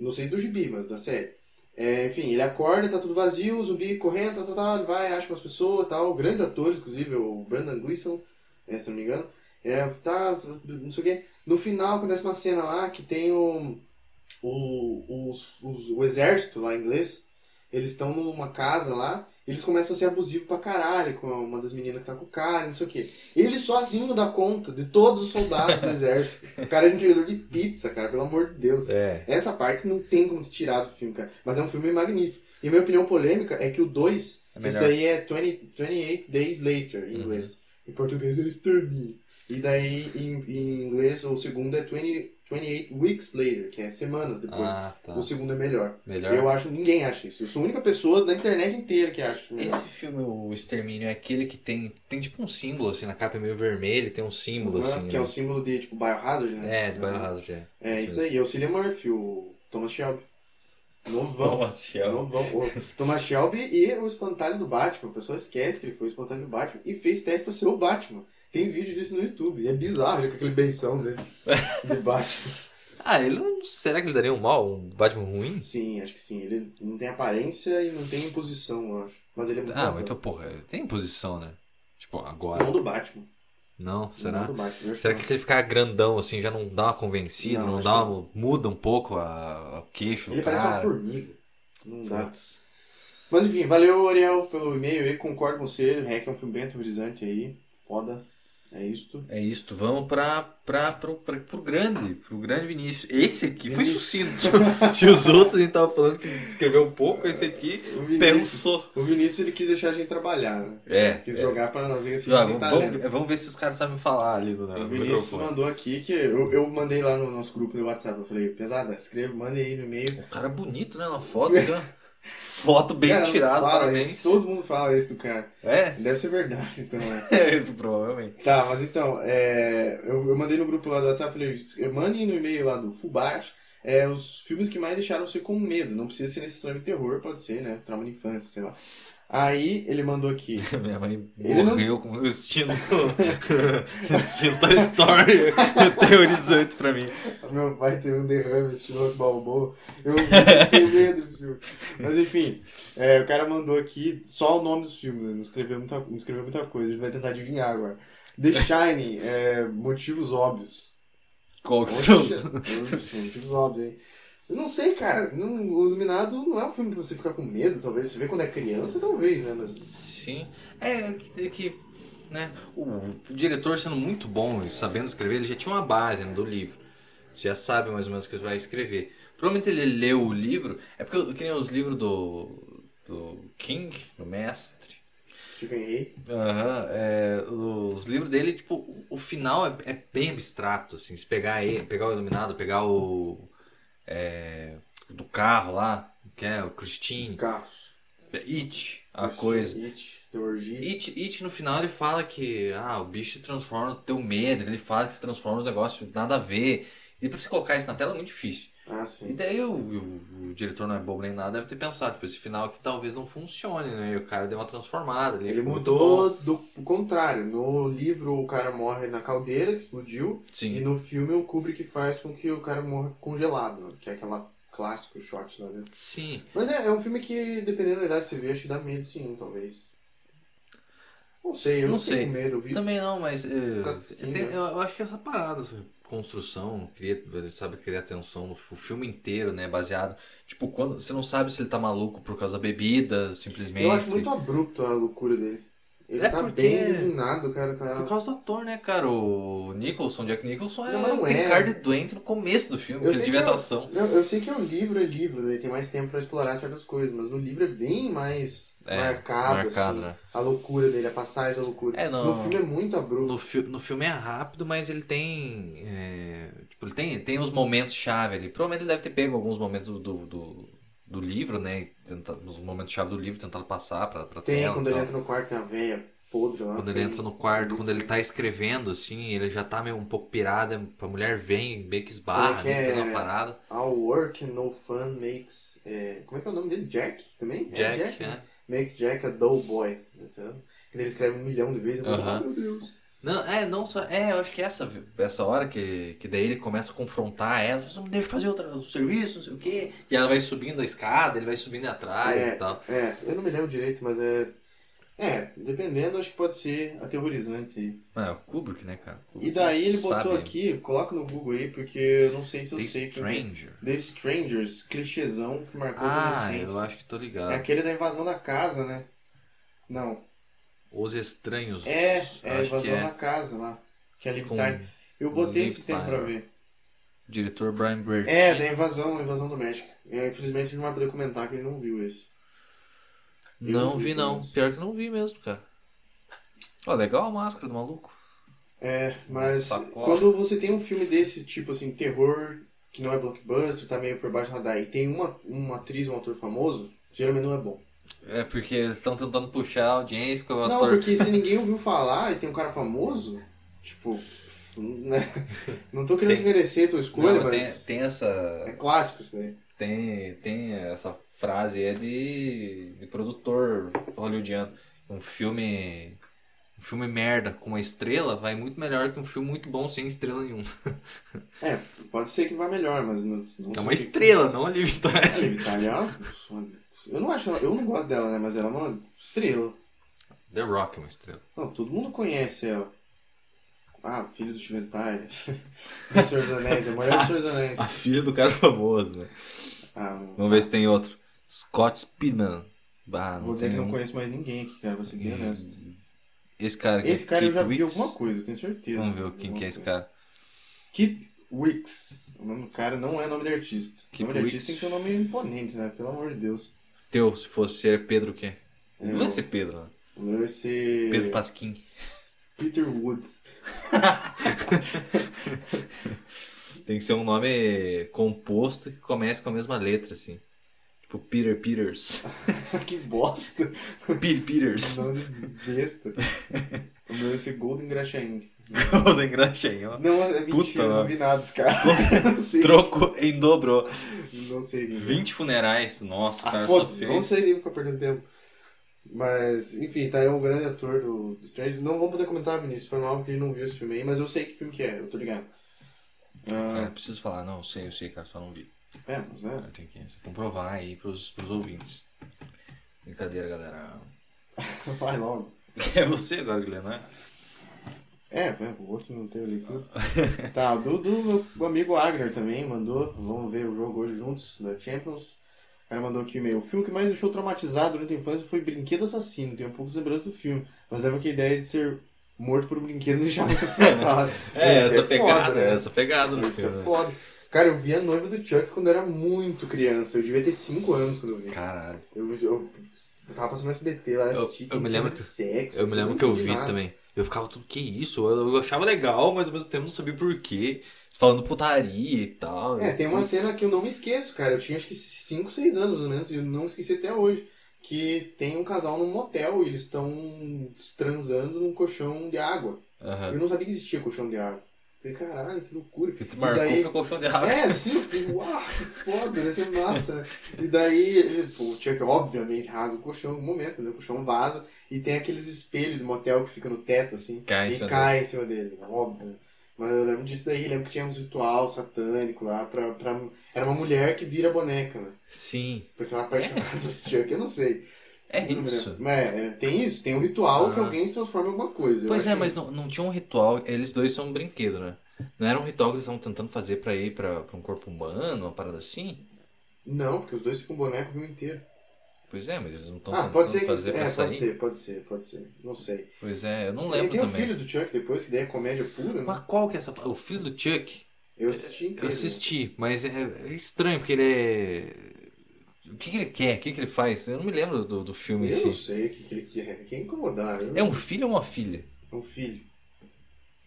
Não sei se do gibi, mas da série. É, enfim, ele acorda, tá tudo vazio, o zumbi correndo, tá, tá, tá, ele vai, acha umas pessoas tal. Grandes atores, inclusive, o Brandon Gleeson, é, se não me engano. É, tá, não sei o quê. No final acontece uma cena lá que tem o, o, os, os- o exército lá em inglês. Eles estão numa casa lá, eles começam a ser abusivos pra caralho com uma das meninas que tá com o cara, não sei o quê. Ele sozinho dá conta de todos os soldados do [LAUGHS] exército. O cara é um entregador de pizza, cara, pelo amor de Deus. É. Essa parte não tem como tirar do filme, cara. Mas é um filme magnífico. E a minha opinião polêmica é que o 2, É esse daí é 20, 28 Days Later, em Uhum. inglês. Em português é extermínio. E daí, em, em inglês, o segundo é 20, 28 Weeks Later, que é semanas depois. Ah, tá. O segundo é melhor. Melhor. Eu acho, ninguém acha isso. Eu sou a única pessoa na internet inteira que acha. melhor. Esse filme, o Extermínio, é aquele que tem, tem tipo um símbolo, assim, na capa é meio vermelho, tem um símbolo, Uhum, assim. que é né? o símbolo de, tipo, Biohazard, né? É, de Biohazard, é. É, isso daí. É o Cillian Murphy, o Thomas Shelby. Novão. Thomas Shelby. Novão. Thomas Shelby e o espantalho do Batman. A pessoa esquece que ele foi o espantalho do Batman e fez teste pra ser o Batman. Tem vídeo disso no YouTube. É bizarro com aquele beição dele [LAUGHS] de Batman. Ah, ele não. Será que ele daria um mal? Um Batman ruim? Sim, acho que sim. Ele não tem aparência e não tem imposição, eu acho. Mas ele é muito Ah, mas então, porra, tem posição, né? Tipo, agora. Não do Batman. Não, será? Não Batman. Será que que se ele ficar grandão assim já não dá uma convencida, Não, não, dá uma, muda um pouco a, a queixo. Ele parece uma formiga. Não dá. Putz. Mas enfim, valeu, Ariel, pelo e-mail aí. Concordo com você. O Hack é um filme bem aterrorizante aí. Foda. É isto. É isto, vamos pra, pra, pro, pra, pro grande, pro grande Vinícius. Esse aqui foi Vinícius. sucinto. [LAUGHS] Se os outros a gente tava falando que escreveu um pouco, esse aqui O Vinícius, pensou. o Vinícius ele quis deixar a gente trabalhar, né? É. Quis é. jogar pra não ver se Ah, vamos, vamos, vamos ver se os caras sabem falar ali no, O Vinícius microfone. mandou aqui que eu, eu mandei lá no nosso grupo do WhatsApp. Eu falei, pesada, escreva, manda aí no e-mail. O cara é bonito, né? Na foto, ó. [LAUGHS] Foto bem Cara, tirada, parabéns. isso, todo mundo fala isso do cara. É? Deve ser verdade, então. né? [LAUGHS] é, provavelmente. Tá, mas então, é, eu, eu mandei no grupo lá do WhatsApp, falei, mandem no e-mail lá do Fubar é, os filmes que mais deixaram você com medo. Não precisa ser necessariamente terror, pode ser, né? Trauma de infância, sei lá. Aí ele mandou aqui. [LAUGHS] Minha mãe Ele não- morreu com assistindo, [LAUGHS] assistindo Toy Story [LAUGHS] aterrorizante pra mim. Meu pai teve um derrame assistindo Rock Balboa. Eu tenho medo desse filme. Mas enfim, é, o cara mandou aqui só o nome dos filmes, né? não escreveu muita, não escreveu muita coisa. A gente vai tentar adivinhar agora. The Shining, é, motivos óbvios. Qual que são? Motivos óbvios, hein? Eu não sei, cara. Não, o Iluminado não é um filme pra você ficar com medo, talvez. Se vê quando é criança, talvez, né? Mas. Sim. É que, é que né, o, diretor sendo muito bom e sabendo escrever, ele já tinha uma base né, do livro. Você já sabe mais ou menos o que vai escrever. Provavelmente ele leu o livro. É porque que nem os livros do, do King, do mestre. Stephen Hay. Aham, é, os livros dele, tipo, o- o final é, é bem abstrato, assim, se pegar ele, pegar o Iluminado, pegar o é, do carro lá, que é o Christine, Carros. It, a coisa. It. It, It no final ele fala que ah, o bicho se transforma no teu medo, ele fala que se transforma nos negócios nada a ver. E pra você colocar isso na tela é muito difícil. Ah, E sim. daí o, o- o diretor não é bobo nem nada, deve ter pensado, tipo, esse final aqui talvez não funcione, né? E o cara deu uma transformada. Ele bom. mudou do contrário. No livro o cara morre na caldeira que explodiu. E Sim. no filme o Kubrick faz com que o cara morra congelado, né? que é aquela clássico shot lá dentro. Sim. Mas é, é um filme que, dependendo da idade que você vê, acho que dá medo sim, talvez. Não sei, eu Não não, sei. tenho medo. Eu vi Também não, mas eh, Caquinha. tem- eu, eu acho que essa parada, essa construção, cria, ele sabe criar tensão no o filme inteiro, né? Baseado. Tipo, quando você não sabe se ele tá maluco por causa da bebida, simplesmente. Eu acho muito abrupto a loucura dele. Ele É tá porque- bem iluminado, cara tá. Por causa do ator, né, cara? O Nicholson, Jack Nicholson é, Não, não é. de doente no começo do filme, Eu ele sei eu-. Não, eu sei que é um livro, é livro, daí tem mais tempo pra explorar certas coisas, mas no livro é bem mais É, marcado, marcado, assim, né? a loucura dele, a passagem da loucura. É, não- No filme é muito abrupto. No, fi no filme é rápido, mas ele tem. é, tipo, ele tem, tem os momentos chave ali. Provavelmente ele deve ter pego alguns momentos do, do, do, do livro, né? Tenta, os momentos chave do livro, tentado passar pra, pra Tem, tela. quando e ele entra no quarto, tem a véia podre lá. Quando ele tem- entra no quarto, quando ele tá escrevendo, assim, ele já tá meio um pouco pirado, a mulher vem, meio que esbarra, é que é? uma parada. All work and no fun makes. é, como é que é o nome dele? Jack também? Jack, é Jack, né? Makes Jack a dull boy. Sabe? Ele escreve um milhão de vezes. falo, Aham. Ah, meu Deus. Não, é, não só. É, eu acho que essa, essa hora que, que daí ele começa a confrontar ela, você não deixa fazer outra, o serviço, não sei o quê. E ela vai subindo a escada, ele vai subindo atrás É. e tal. É, eu não me lembro direito, mas é. É, dependendo, acho que pode ser aterrorizante aí. É, o Kubrick, né, cara? E Kubrick daí ele botou sabe. aqui, coloca no Google aí, porque eu não sei se eu The sei. Stranger. The Strangers, clichêzão que marcou a Ah, eu acho que tô ligado. É aquele da invasão da casa, né? Não. Os Estranhos. É, é a invasão é. da casa lá. Que é Tyler. Eu botei esse tempo pra ver. Diretor Brian Bertin. É, da invasão, a invasão doméstica. É, infelizmente gente não vai poder comentar que ele não viu esse. Eu Não vi vi, não. isso. Pior que não vi mesmo, cara. Ó, legal a máscara do maluco. É, mas Sacola. quando você tem um filme desse tipo assim, terror, que não é blockbuster, tá meio por baixo do radar, e tem uma, uma atriz, um ator famoso, geralmente não é bom. É porque eles estão tentando puxar a audiência com o Não, ator. porque se [LAUGHS] ninguém ouviu falar e tem um cara famoso, tipo, né? não tô querendo Tem- desmerecer a tua escolha, Não, mas tem, tem essa. é clássico isso daí. Tem, tem essa frase é de, de produtor hollywoodiano. Um filme. Um filme merda com uma estrela vai muito melhor que um filme muito bom sem estrela nenhuma. [LAUGHS] É, pode ser que vá melhor, mas não, não É uma estrela, não a Liv Tyler. A Liv Tyler, é uma- eu não acho ela, eu não gosto dela, né, mas ela é uma estrela. The Rock é uma estrela. Não, todo mundo conhece ela. Ah, filho do Steven Tyler. [LAUGHS] do Senhor dos Anéis, é a mulher do Senhor dos Anéis. A filha do cara famoso, né? Ah, Vamos ver se tem outro. Scott Speedman. Ah, não Vou dizer tem que não um. conheço mais ninguém aqui, cara, vou ser bem honesto. Esse cara aqui. Esse cara eu Keith já vi Wicks. alguma coisa, eu tenho certeza. Vamos ver quem que é esse cara. Keep Wicks. O nome do cara não é nome de artista. Keep nome de Wicks. artista tem que ter um nome imponente, né? Pelo amor de Deus. Teu, se fosse é Pedro o quê? Não Eu- vai ser Pedro, né? O meu vai ser. Pedro Pasquim. Peter Wood. [LAUGHS] Tem que ser um nome composto que comece com a mesma letra, assim. Tipo Peter Peters. [LAUGHS] que bosta. Peter Peters. nome besta. o meu vai ser Golden Grachain. [LAUGHS] Golden Graxinho. Não, é mentira, Puta, não vi nada dos caras. [LAUGHS] não sei. Troco em dobro. Não sei. quem é. 20 funerais. Nossa, Ah, cara, só fez. vamos sair daí ficar perdendo tempo. Mas, enfim, tá aí o grande ator do, do Stranger. Não vamos poder comentar, Vinícius, foi mal porque a gente não viu esse filme aí, mas eu sei que filme que é, eu tô ligado. É, Ah, preciso falar, não, eu sei, eu sei, cara, só não vi. é, mas é. Tenho que comprovar aí pros, pros ouvintes. Brincadeira, galera. [LAUGHS] Vai logo. É você agora, Guilherme, né? É, é, o outro não teve leitura. [LAUGHS] tá, o do, do meu o amigo Agner também mandou. Vamos ver o jogo hoje juntos, da Champions. O cara mandou aqui o e-mail. O filme que mais deixou traumatizado durante a infância foi Brinquedo Assassino. Tenho poucas lembranças do filme, mas lembro que a ideia de ser morto por um brinquedo me [LAUGHS] deixava muito assustado. [LAUGHS] É, essa é pegada, foda, né? essa pegada no Isso é né? foda. Cara, eu vi a noiva do Chuck quando eu era muito criança. Eu devia ter 5 anos quando eu vi. Caralho. Eu, eu, eu tava passando no SBT lá, eu Eu- assisti, eu tem me lembro que- sexo. Eu me lembro que eu vi nada. também. Eu ficava tudo, que isso? Eu, eu achava legal, mas ao mesmo tempo não sabia por quê. Falando putaria e tal. É, tem uma cena que eu não me esqueço, cara. Eu tinha acho que 5, 6 anos mais ou menos, e eu não esqueci até hoje. que tem um casal num motel e eles estão transando num colchão de água. Aham. Eu não sabia que existia colchão de água. Falei, caralho, que loucura. Que tu marcou daí- de água. É, sim, fiquei, uau, que foda, deve ser massa. né? E daí, pô, o Chuck obviamente rasga o colchão algum momento, né? O colchão vaza e tem aqueles espelhos do motel que fica no teto, assim, Cai e cai em cima deles, né? óbvio. Mas eu lembro disso daí, lembro que tinha uns ritual satânico lá pra, pra... Era uma mulher que vira boneca, né? Sim. Porque ela é apaixonada do Chuck, eu não sei. É isso. lembro. Mas é, tem isso, tem um ritual que alguém se transforma em alguma coisa. eu Pois é, que mas não, não tinha um ritual. Eles dois são um brinquedo, né? Não era um ritual que eles estavam tentando fazer pra ir pra, pra um corpo humano, uma parada assim? Não, porque os dois ficam boneco o filme inteiro. Pois é, mas eles não estão Ah, tentando pode ser que... fazer É, sair. pode ser, pode ser, pode ser. Não sei. Pois é, eu não Tem- lembro tem o também. filho do Chuck depois, que daí é comédia pura, né? Mas qual que é essa. O filho do Chuck? Eu assisti Eu inteiro. assisti, mas é, é estranho, porque ele é. O que, que ele quer? O que, que ele faz? Eu não me lembro do, do filme Eu em não sei o que, que ele quer. Quer incomodar. Eu- É um filho ou uma filha? É um filho.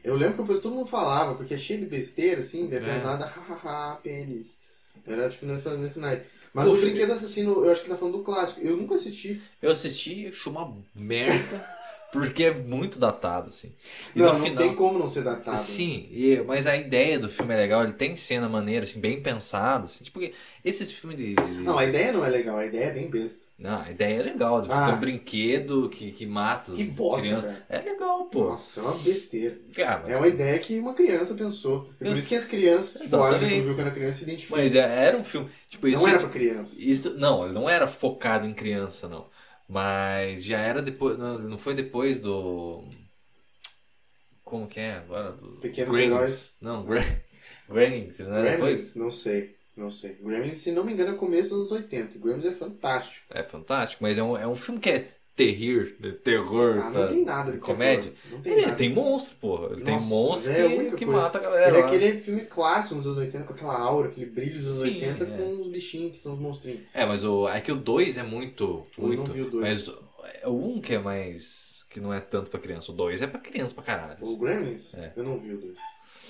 Eu lembro que depois todo mundo falava, porque é cheio de besteira, assim, de É. pesada, hahaha, pênis. Era tipo nessa, nesse naipe. Mas O o, Brinquedo Assassino, eu acho que tá falando do clássico. Eu nunca assisti. Eu assisti, achei uma merda, [LAUGHS] porque é muito datado, assim. E não, não final- tem como não ser datado. Sim, e- mas a ideia do filme é legal, ele tem cena maneira, assim, bem pensada, assim, tipo, esses filmes de... de- Não, a ideia não é legal, a ideia é bem besta. Não, a ideia é legal, de você Ah. ter um brinquedo que, que mata Que bosta. É legal, pô. Nossa, é uma besteira. Ah, mas, É uma ideia que uma criança pensou. E por isso que as crianças, tipo, Exatamente. Agnes viu quando era criança se identificam. mas é- era um filme, tipo, isso... não era pra criança. Isso, não, ele não era focado em criança, não. Mas já era depois, não, não foi depois do... Como que é agora? Do... Pequenos Gremlins. Heróis. Não, Gra... [LAUGHS] Gremlins, não era depois? Gremlins, não sei. Não sei. Gremlins, se não me engano, é começo dos anos 80. Gremlins é fantástico. É fantástico, mas é um, é um filme que é terrir, de terror, Ah, tá? não tem nada de comédia. terror. Não tem Ele nada. tem monstro, porra. Ele tem Nossa, monstro é que, única que coisa. mata a galera. Ele é aquele filme clássico nos anos 80, com aquela aura, aquele brilho dos anos Sim, 80, é. com os bichinhos que são os monstrinhos. É, mas o, é que o 2 é muito. Eu muito não vi o dois. Mas o- é o 1 um que é mais. que não é tanto pra criança. O 2 é pra criança pra caralho. O Gremlins? É. Eu não vi o 2.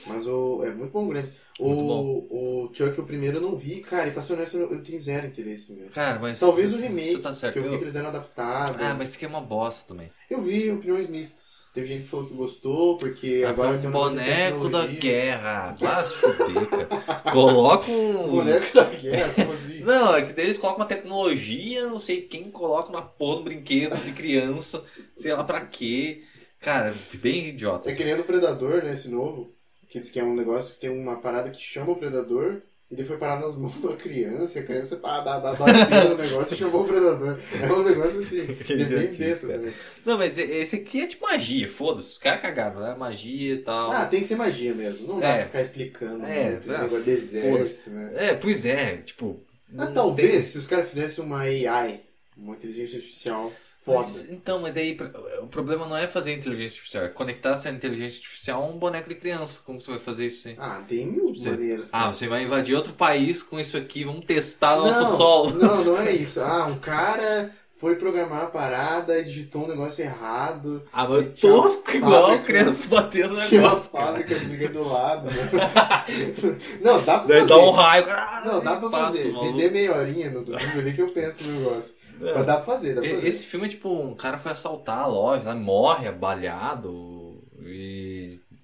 Mas o, é muito bom o Gremlins. O, o Chuck, o primeiro, eu não vi. Cara, e pra ser honesto, eu tenho zero interesse ver. Cara, mas. Talvez o remake, tá certo. que eu vi que eles deram adaptado. Ah, mas isso aqui é uma bosta também. Eu vi opiniões mistas. Teve gente que falou que gostou, porque agora é tem um boneco da guerra. Vai se fuder, cara. Coloca um. [LAUGHS] Boneco da guerra, como assim? [LAUGHS] Não, é que eles colocam uma tecnologia, não sei quem coloca na porra do brinquedo de criança, sei lá pra quê. Cara, bem idiota. É que nem o do Predador, né, esse novo. Que diz que é um negócio que tem uma parada que chama o Predador. E daí foi parar nas mãos de uma criança, e a criança pá, pá, pá, bateu no negócio e chamou o Predador. É um negócio assim, [LAUGHS] que é bem besta também. Não, mas esse aqui é tipo magia, foda-se. Os caras cagaram, né? Magia e tal. Ah, tem que ser magia mesmo. Não dá É. pra ficar explicando É, muito, ah, negócio de exército, né? É, pois é, tipo. Ah, talvez tem- se os caras fizessem uma AI, uma inteligência artificial foda. Mas, então, mas daí o problema não é fazer inteligência artificial, é conectar essa inteligência artificial a um boneco de criança. Como você vai fazer isso aí? Ah, tem mil Você- maneiras. Ah, cara. você vai invadir outro país com isso aqui, vamos testar nosso não, solo. [LAUGHS] Não, não é isso. Ah, um cara foi programar a parada e digitou um negócio errado. Ah, mas uma tosco [LAUGHS] igual fábrica- criança batendo no Tinha uma negócio, cara. fábrica fica do lado. Né? [LAUGHS] não, dá pra Daí fazer. dá um raio. cara. Não, dá pra passa fazer. os Me dê meia horinha no domingo ali que eu penso no negócio. Mas dá pra fazer, dá pra fazer. Esse filme é tipo, um cara foi assaltar a loja, né? morre abalhado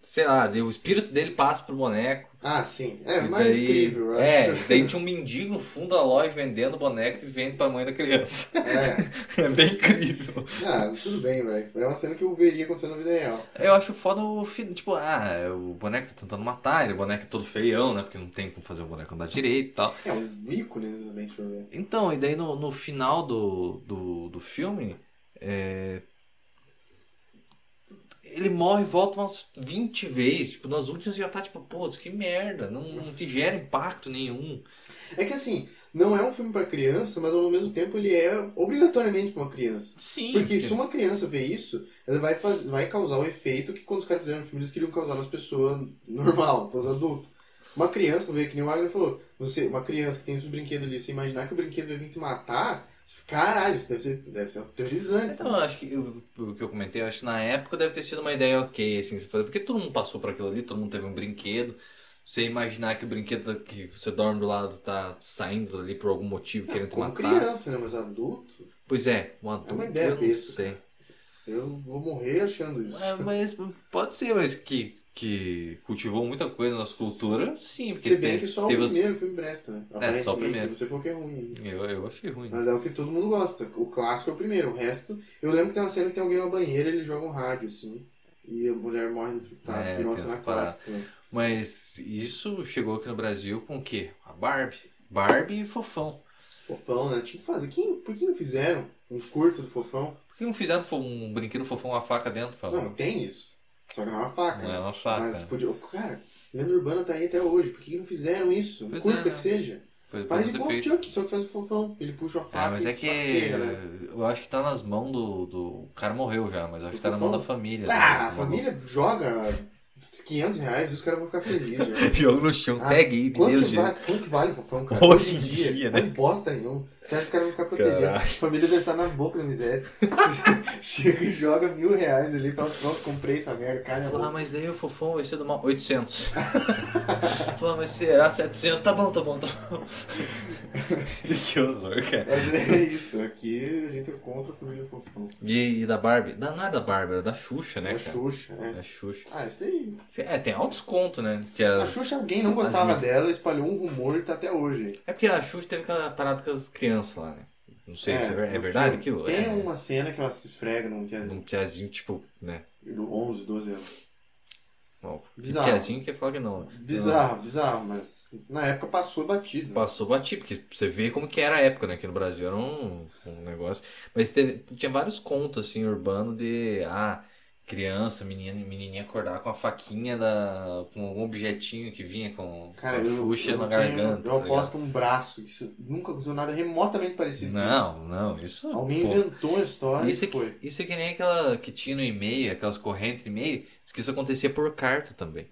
sei lá, o espírito dele passa pro boneco. Ah, sim. É mais daí- incrível, eu É, acho. daí tinha um mendigo no fundo da loja vendendo boneco e vende pra mãe da criança. É. [LAUGHS] É bem incrível. Ah, tudo bem, velho. É uma cena que eu veria acontecendo na vida real. Eu acho foda o tipo, ah, o boneco tá tentando matar, ele, o boneco é todo feião, né? Porque não tem como fazer o boneco andar direito e tal. É um ícone né, também, se for ver. Então, e daí no, no final do, do, do filme, é, ele morre e volta umas 20 vezes. Tipo, nas últimas já tá tipo, pô, que merda, não, não te gera impacto nenhum. É que assim, não é um filme pra criança, mas ao mesmo tempo ele é obrigatoriamente pra uma criança. Sim. Porque se uma criança vê isso, ela vai, faz... vai causar o efeito que quando os caras fizeram o filme eles queriam causar nas pessoas normal, para os adultos. Uma criança, como que nem o Wagner falou, você, uma criança que tem o brinquedo ali, você imaginar que o brinquedo vai vir te matar, caralho, isso deve ser, deve ser aterrorizante. Então, eu acho que o que eu comentei, eu acho que na época deve ter sido uma ideia ok, assim, porque todo mundo passou por aquilo ali, todo mundo teve um brinquedo. Você imaginar que o brinquedo que você dorme do lado tá saindo ali por algum motivo querendo te Como matar. criança, né? Mas adulto. Pois é, um adulto. É uma ideia eu besta, sei. Eu vou morrer achando isso. É, mas pode ser, mas que, que cultivou muita coisa na nossa cultura, sim. Porque Se bem teve- que só o teve os- primeiro filme presta, né? É, só o Aparentemente, primeiro. Você falou que é ruim. Eu, eu achei ruim. Mas é o que todo mundo gosta. O clássico é o primeiro. O resto. Eu lembro que tem uma cena que tem alguém na banheira ele joga um rádio, assim. E a mulher morre eletrocutada. É, virou uma cena clássica também. Mas isso chegou aqui no Brasil com o quê? A Barbie. Barbie e Fofão. Fofão, né? Tinha que fazer. Quem, por que não fizeram um curto do fofão? Por que não fizeram um brinquedo Fofão uma faca dentro? Pra... Não, tem isso. Só que não é uma faca. Não né? é uma faca. Mas podia. Cara, Lenda Urbana tá aí até hoje. Por que não fizeram isso? Pois curta é, que né? seja. Foi- Faz ter igual o. Chuck, só que faz o fofão. Ele puxa a faca É, mas é que né? eu acho que tá nas mãos do, do. O cara morreu já, mas eu acho que tá na mão da família. Ah, né? a família joga 500 reais e os caras vão ficar felizes. [LAUGHS] já. Jogo no chão, Ah, pega aí, Quanto, Deus que vale, quanto vale o fofão, cara? Hoje em dia, né? Não bosta nenhum. Cara, os caras vão ficar protegidos. A família deve estar na boca da miséria. [LAUGHS] Chega e joga mil reais ali e fala, pronto, comprei essa merda, cara. é Ah, mas daí o fofão vai ser do mal. 800. Fala, [LAUGHS] mas será 700? Tá bom, tá bom, tá bom. [LAUGHS] que horror, cara. Mas é isso, aqui a gente é contra a família fofão. E, e da Barbie? Da, não é da Barbie, é da Xuxa, né? É a cara? Xuxa, é. Da Xuxa. Ah, isso aí. É, tem altos contos, né? Que a- A Xuxa, alguém não gostava dela, espalhou um rumor e tá até hoje. É porque a Xuxa teve aquela parada com as crianças lá, né? Não sei se é, ver- é no verdade aquilo? Tem é, uma cena que ela se esfrega num tiazinho Um piazinho, tipo, né? de 11, 12 anos. Bom, Bizarro. piazinho que fala que não. né? Bizarro, bizarro, mas na época passou batido. Passou batido, porque você vê como que era a época, né? Aqui no Brasil era um, um negócio. Mas teve, tinha vários contos, assim, urbanos de. Ah, criança, menina, menininha acordar com a faquinha da. com algum objetinho que vinha com Cara, a eu, Xuxa eu, na tenho- garganta. eu tá aposto um braço, que isso nunca aconteceu nada remotamente parecido com Não, não, isso. isso. Alguém pô, inventou a história Isso é, foi. isso é que nem aquela que tinha no e-mail, aquelas correntes de e-mail, que isso acontecia por carta também.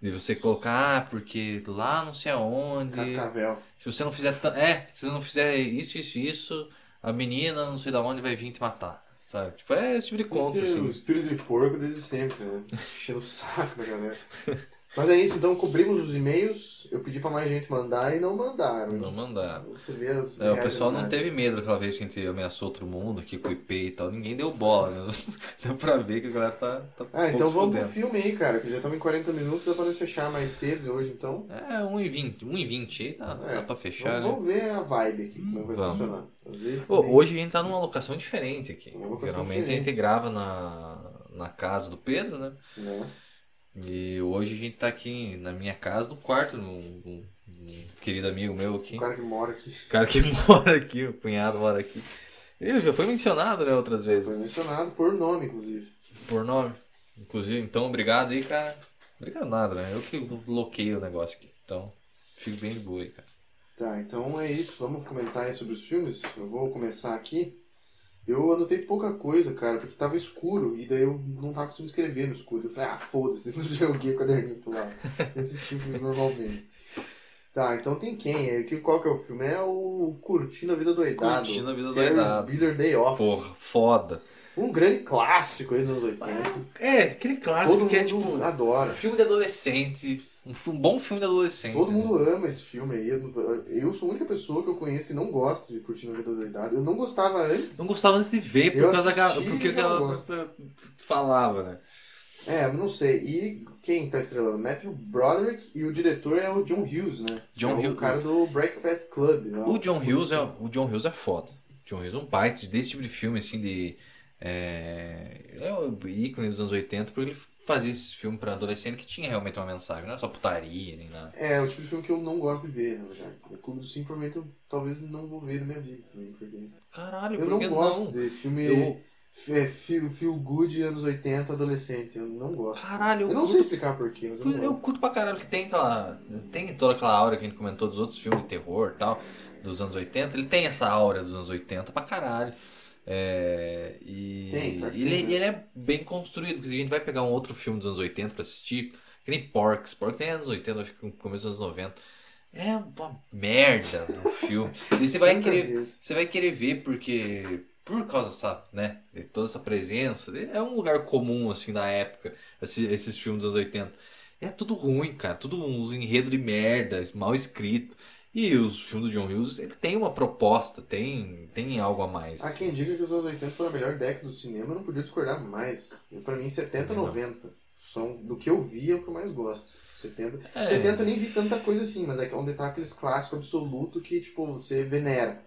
De você colocar, ah, porque lá não sei aonde. Cascavel. Se você não fizer. É, se você não fizer isso, isso, isso, a menina não sei da onde vai vir te matar. Sabe? Tipo, é esse tipo de conto, Esse é o assim. espírito de porco desde sempre, né? Enchendo o saco da galera. [LAUGHS] Mas é isso, então cobrimos os e-mails. Eu pedi pra mais gente mandar e não mandaram. Não mandaram. Você vê as É, o pessoal não teve medo aquela vez que a gente ameaçou outro mundo aqui com o IP e tal. Ninguém deu bola, né? [LAUGHS] Deu pra ver que a galera tá. tá Ah, então vamos pro filme aí, cara, que já estamos em 40 minutos, dá pra nós fechar mais cedo hoje, então. É, 1,20. 1,20 aí dá, É, dá pra fechar, vamos, né? vamos ver a vibe aqui, como é que vai Vamos. funcionar. Às vezes Pô, hoje a gente tá numa locação diferente aqui. Uma locação Geralmente a diferente. gente grava na, na casa do Pedro, né? Né? E hoje a gente tá aqui na minha casa, no quarto, num, num- num querido amigo meu aqui. O cara que mora aqui O cara que [LAUGHS] mora aqui, o cunhado mora aqui. Ele já foi mencionado, né, outras vezes. foi mencionado por nome, inclusive. Por nome. Inclusive, então, obrigado aí, cara. Obrigado nada, né? Eu que bloqueei o negócio aqui. Então, fico bem de boa aí, cara. Tá, então é isso. Vamos comentar aí sobre os filmes. Eu vou começar aqui. Eu anotei pouca coisa, cara, porque tava escuro e daí eu não tava conseguindo escrever no escuro. Eu falei, ah, foda-se, [LAUGHS] não joguei o caderninho pro lado. [LAUGHS] Esse tipo normalmente. Tá, então tem quem? É, que- Qual que é o filme? É o Curtindo a Vida Doidado. Curtindo a Vida Ferris Doidado. Bueller Day Off. Porra, foda. Um grande clássico aí dos anos 80. É, aquele clássico Todo que é tipo. adora. Filme de adolescente. Um, fi- um bom filme de adolescente. Todo né? mundo ama esse filme aí. Eu, eu sou a única pessoa que eu conheço que não gosta de Curtindo a Vida Doidado. Eu não gostava antes. Não gostava antes de ver, por Eu causa Porque e gosto. Falava, né? É, não sei. E quem tá estrelando? Matthew Broderick e o diretor é o John Hughes, né? John é Hughes. O cara do Breakfast Club. né? O John Hughes é, o John Hughes é foda. John Hughes é um baita desse tipo de filme, assim, de. É, é o ícone dos anos 80, porque ele fazia esse filme pra adolescente que tinha realmente uma mensagem, não é só putaria nem nada. É, o tipo de filme que eu não gosto de ver, na verdade. O Clube do Sim, provavelmente eu talvez não vou ver na minha vida também, porque... Caralho, Eu não gosto não? de filme Eu- é, feel, feel good anos 80 adolescente. Eu não gosto. Caralho, eu Eu não curto- sei explicar porquê, mas eu Eu gosto. curto pra caralho que tem aquela. Tem toda aquela aura que a gente comentou dos outros filmes de terror e tal, dos anos 80. Ele tem essa aura dos anos 80 pra caralho. É, e pra ele, ele é bem construído, porque se a gente vai pegar um outro filme dos anos 80 pra assistir, que nem Porks. Porks tem anos 80, acho que no começo dos anos 90. É uma merda o [LAUGHS] filme. E você vai querer. Você vai querer ver porque por causa dessa, né, de toda essa presença, é um lugar comum assim da época, esses, esses filmes dos anos 80. É tudo ruim, cara, tudo uns enredos de merda, mal escrito. E os filmes do John Hughes, ele tem uma proposta, tem, tem algo a mais. Há quem diga que os anos 80 foi a melhor década do cinema, eu não podia discordar mais. Pra mim, 70 e Não. 90 são, do que eu vi, é o que eu mais gosto. 70, É. 70 eu nem vi tanta coisa assim, mas é que é onde tá aqueles clássicos absoluto que, tipo, você venera.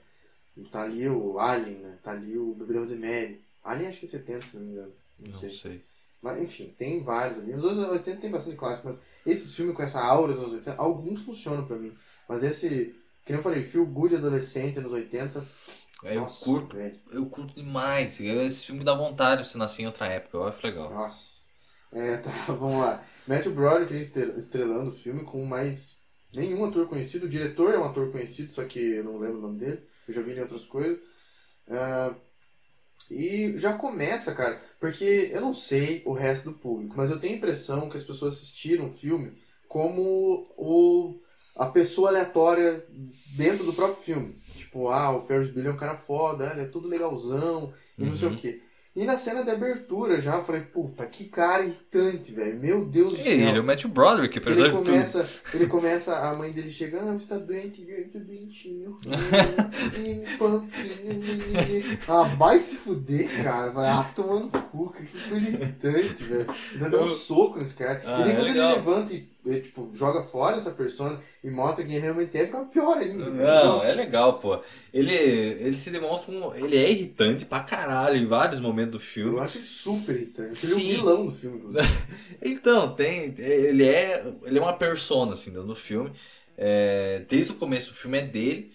Tá ali o Alien, né? Tá ali o Bebê Rosemary. Alien acho que é 70, se não me engano. Não, Não sei. sei. Mas, enfim, tem vários ali. Nos anos 80 tem bastante clássico, mas esses filmes com essa aura dos anos 80, alguns funcionam pra mim. Mas esse, que eu falei, Feel Good adolescente nos 80, É, Eu nossa, curto, velho. eu curto demais. Esse filme dá vontade de você nascer em outra época, eu acho legal. Nossa. É, [LAUGHS] tá, vamos lá. Matthew Broderick estrelando o filme com mais nenhum ator conhecido. O diretor é um ator conhecido, só que eu não lembro o nome dele. Eu já vi ele em outras coisas. Ah, e já começa, cara, porque eu não sei o resto do público, mas eu tenho a impressão que as pessoas assistiram o filme como o, a pessoa aleatória dentro do próprio filme. Tipo, ah, o Ferris Bueller é um cara foda, ele é tudo legalzão e não sei Uhum. o quê. E na cena de abertura já, eu falei, puta, que cara irritante, velho. Meu Deus do céu. Ele é o Matthew Broderick, apesar Ele de tudo. começa, ele começa, a mãe dele chega, ah, você tá doente, doentinho. Ah, vai se fuder, cara. Vai ah, tomando cu, que coisa irritante, velho. Dá um soco nesse cara. Ah, e daí quando ele levanta e, tipo, joga fora essa persona e mostra quem realmente é, fica pior ainda. Não, Nossa. é legal, pô. Ele, ele se demonstra um. Ele é irritante pra caralho em vários momentos do Eu filme. acho ele super irritante. Ele é o vilão do filme. [LAUGHS] Então, tem. Ele é. Ele é uma persona, assim, no filme. É, desde o começo o filme é dele.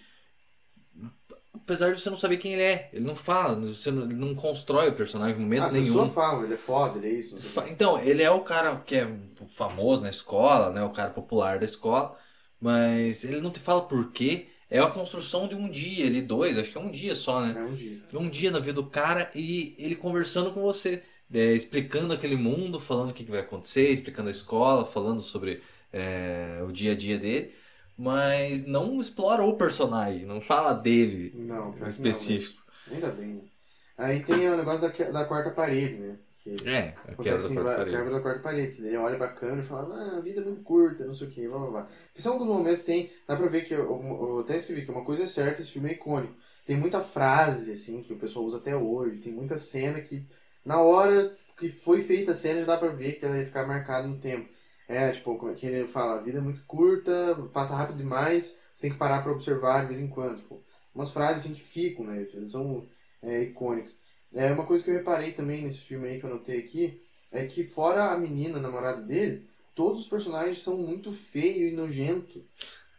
Apesar de você não saber quem ele é. Ele não fala, você não, ele não constrói o personagem em momento As nenhum. pessoas falam, ele é foda, ele é isso. Então, ele é o cara que é famoso na escola, né? O cara popular da escola, mas ele não te fala por quê. É a construção de um dia, ele dois, acho que é um dia só, né? É um dia. Um dia na vida do cara e ele conversando com você, é, explicando aquele mundo, falando o que, que vai acontecer, explicando a escola, falando sobre é, o dia a dia dele, mas não explora o personagem, não fala dele Não, não, específico. mas Ainda bem? Aí tem o negócio da, da quarta parede, né? Que É, a quebra acontece da assim, quarta parede. quebra da quarta parede. Que daí ele olha pra câmera e fala, ah, a vida é muito curta, não sei o que, blá blá blá. Que são alguns momentos que tem. Dá pra ver que. Eu, eu até escrevi que uma coisa é certa, esse filme é icônico. Tem muita frase, assim, que o pessoal usa até hoje. Tem muita cena que, na hora que foi feita a cena, já dá pra ver que ela ia ficar marcada no tempo. É, tipo, como é que ele fala, a vida é muito curta, passa rápido demais, você tem que parar pra observar de vez em quando. Tipo, umas frases assim que ficam, né? São é, icônicas. É, uma coisa que eu reparei também nesse filme aí que eu notei aqui é que fora a menina, a namorada dele, todos os personagens são muito feio e nojento.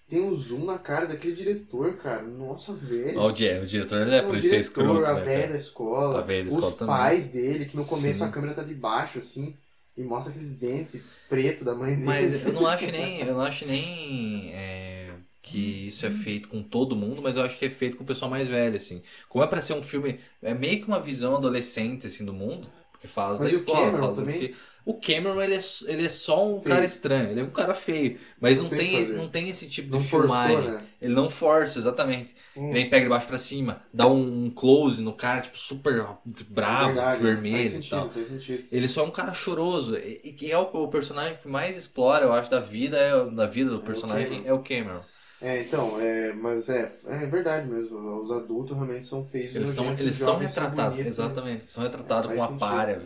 Tem um zoom na cara daquele diretor, cara. Nossa, velho. O, di- o diretor ele é o por isso é diretor, escroto, a né, velha da escola, A velha da os escola também. pais dele, que no começo Sim. a câmera tá de baixo, assim, e mostra aqueles dentes preto da mãe dele. Mas eu não [LAUGHS] acho nem, eu não acho nem é, que isso é feito com todo mundo, mas eu acho que é feito com o pessoal mais velho, assim. Como é pra ser um filme, é meio que uma visão adolescente, assim, do mundo, porque fala Mas da escola, fala do também? que... O Cameron, ele é, ele é só um Feio. cara estranho, ele é um cara feio, mas Não não, tem tem, não tem esse tipo não de forçou, filmagem. né? Ele não força, exatamente. Hum. Ele nem pega de baixo pra cima, dá um close no cara, tipo, super bravo, Verdade, vermelho Faz e sentido, tal. faz sentido. Ele só é um cara choroso. E e que é o, o personagem que mais explora, eu acho, da vida, é, da vida do personagem Cameron. é o Cameron. É, então, é, mas é, é verdade mesmo. Os adultos realmente são feios e Eles são, eles são retratados, né? exatamente. São retratados Faz com a sentido. párea.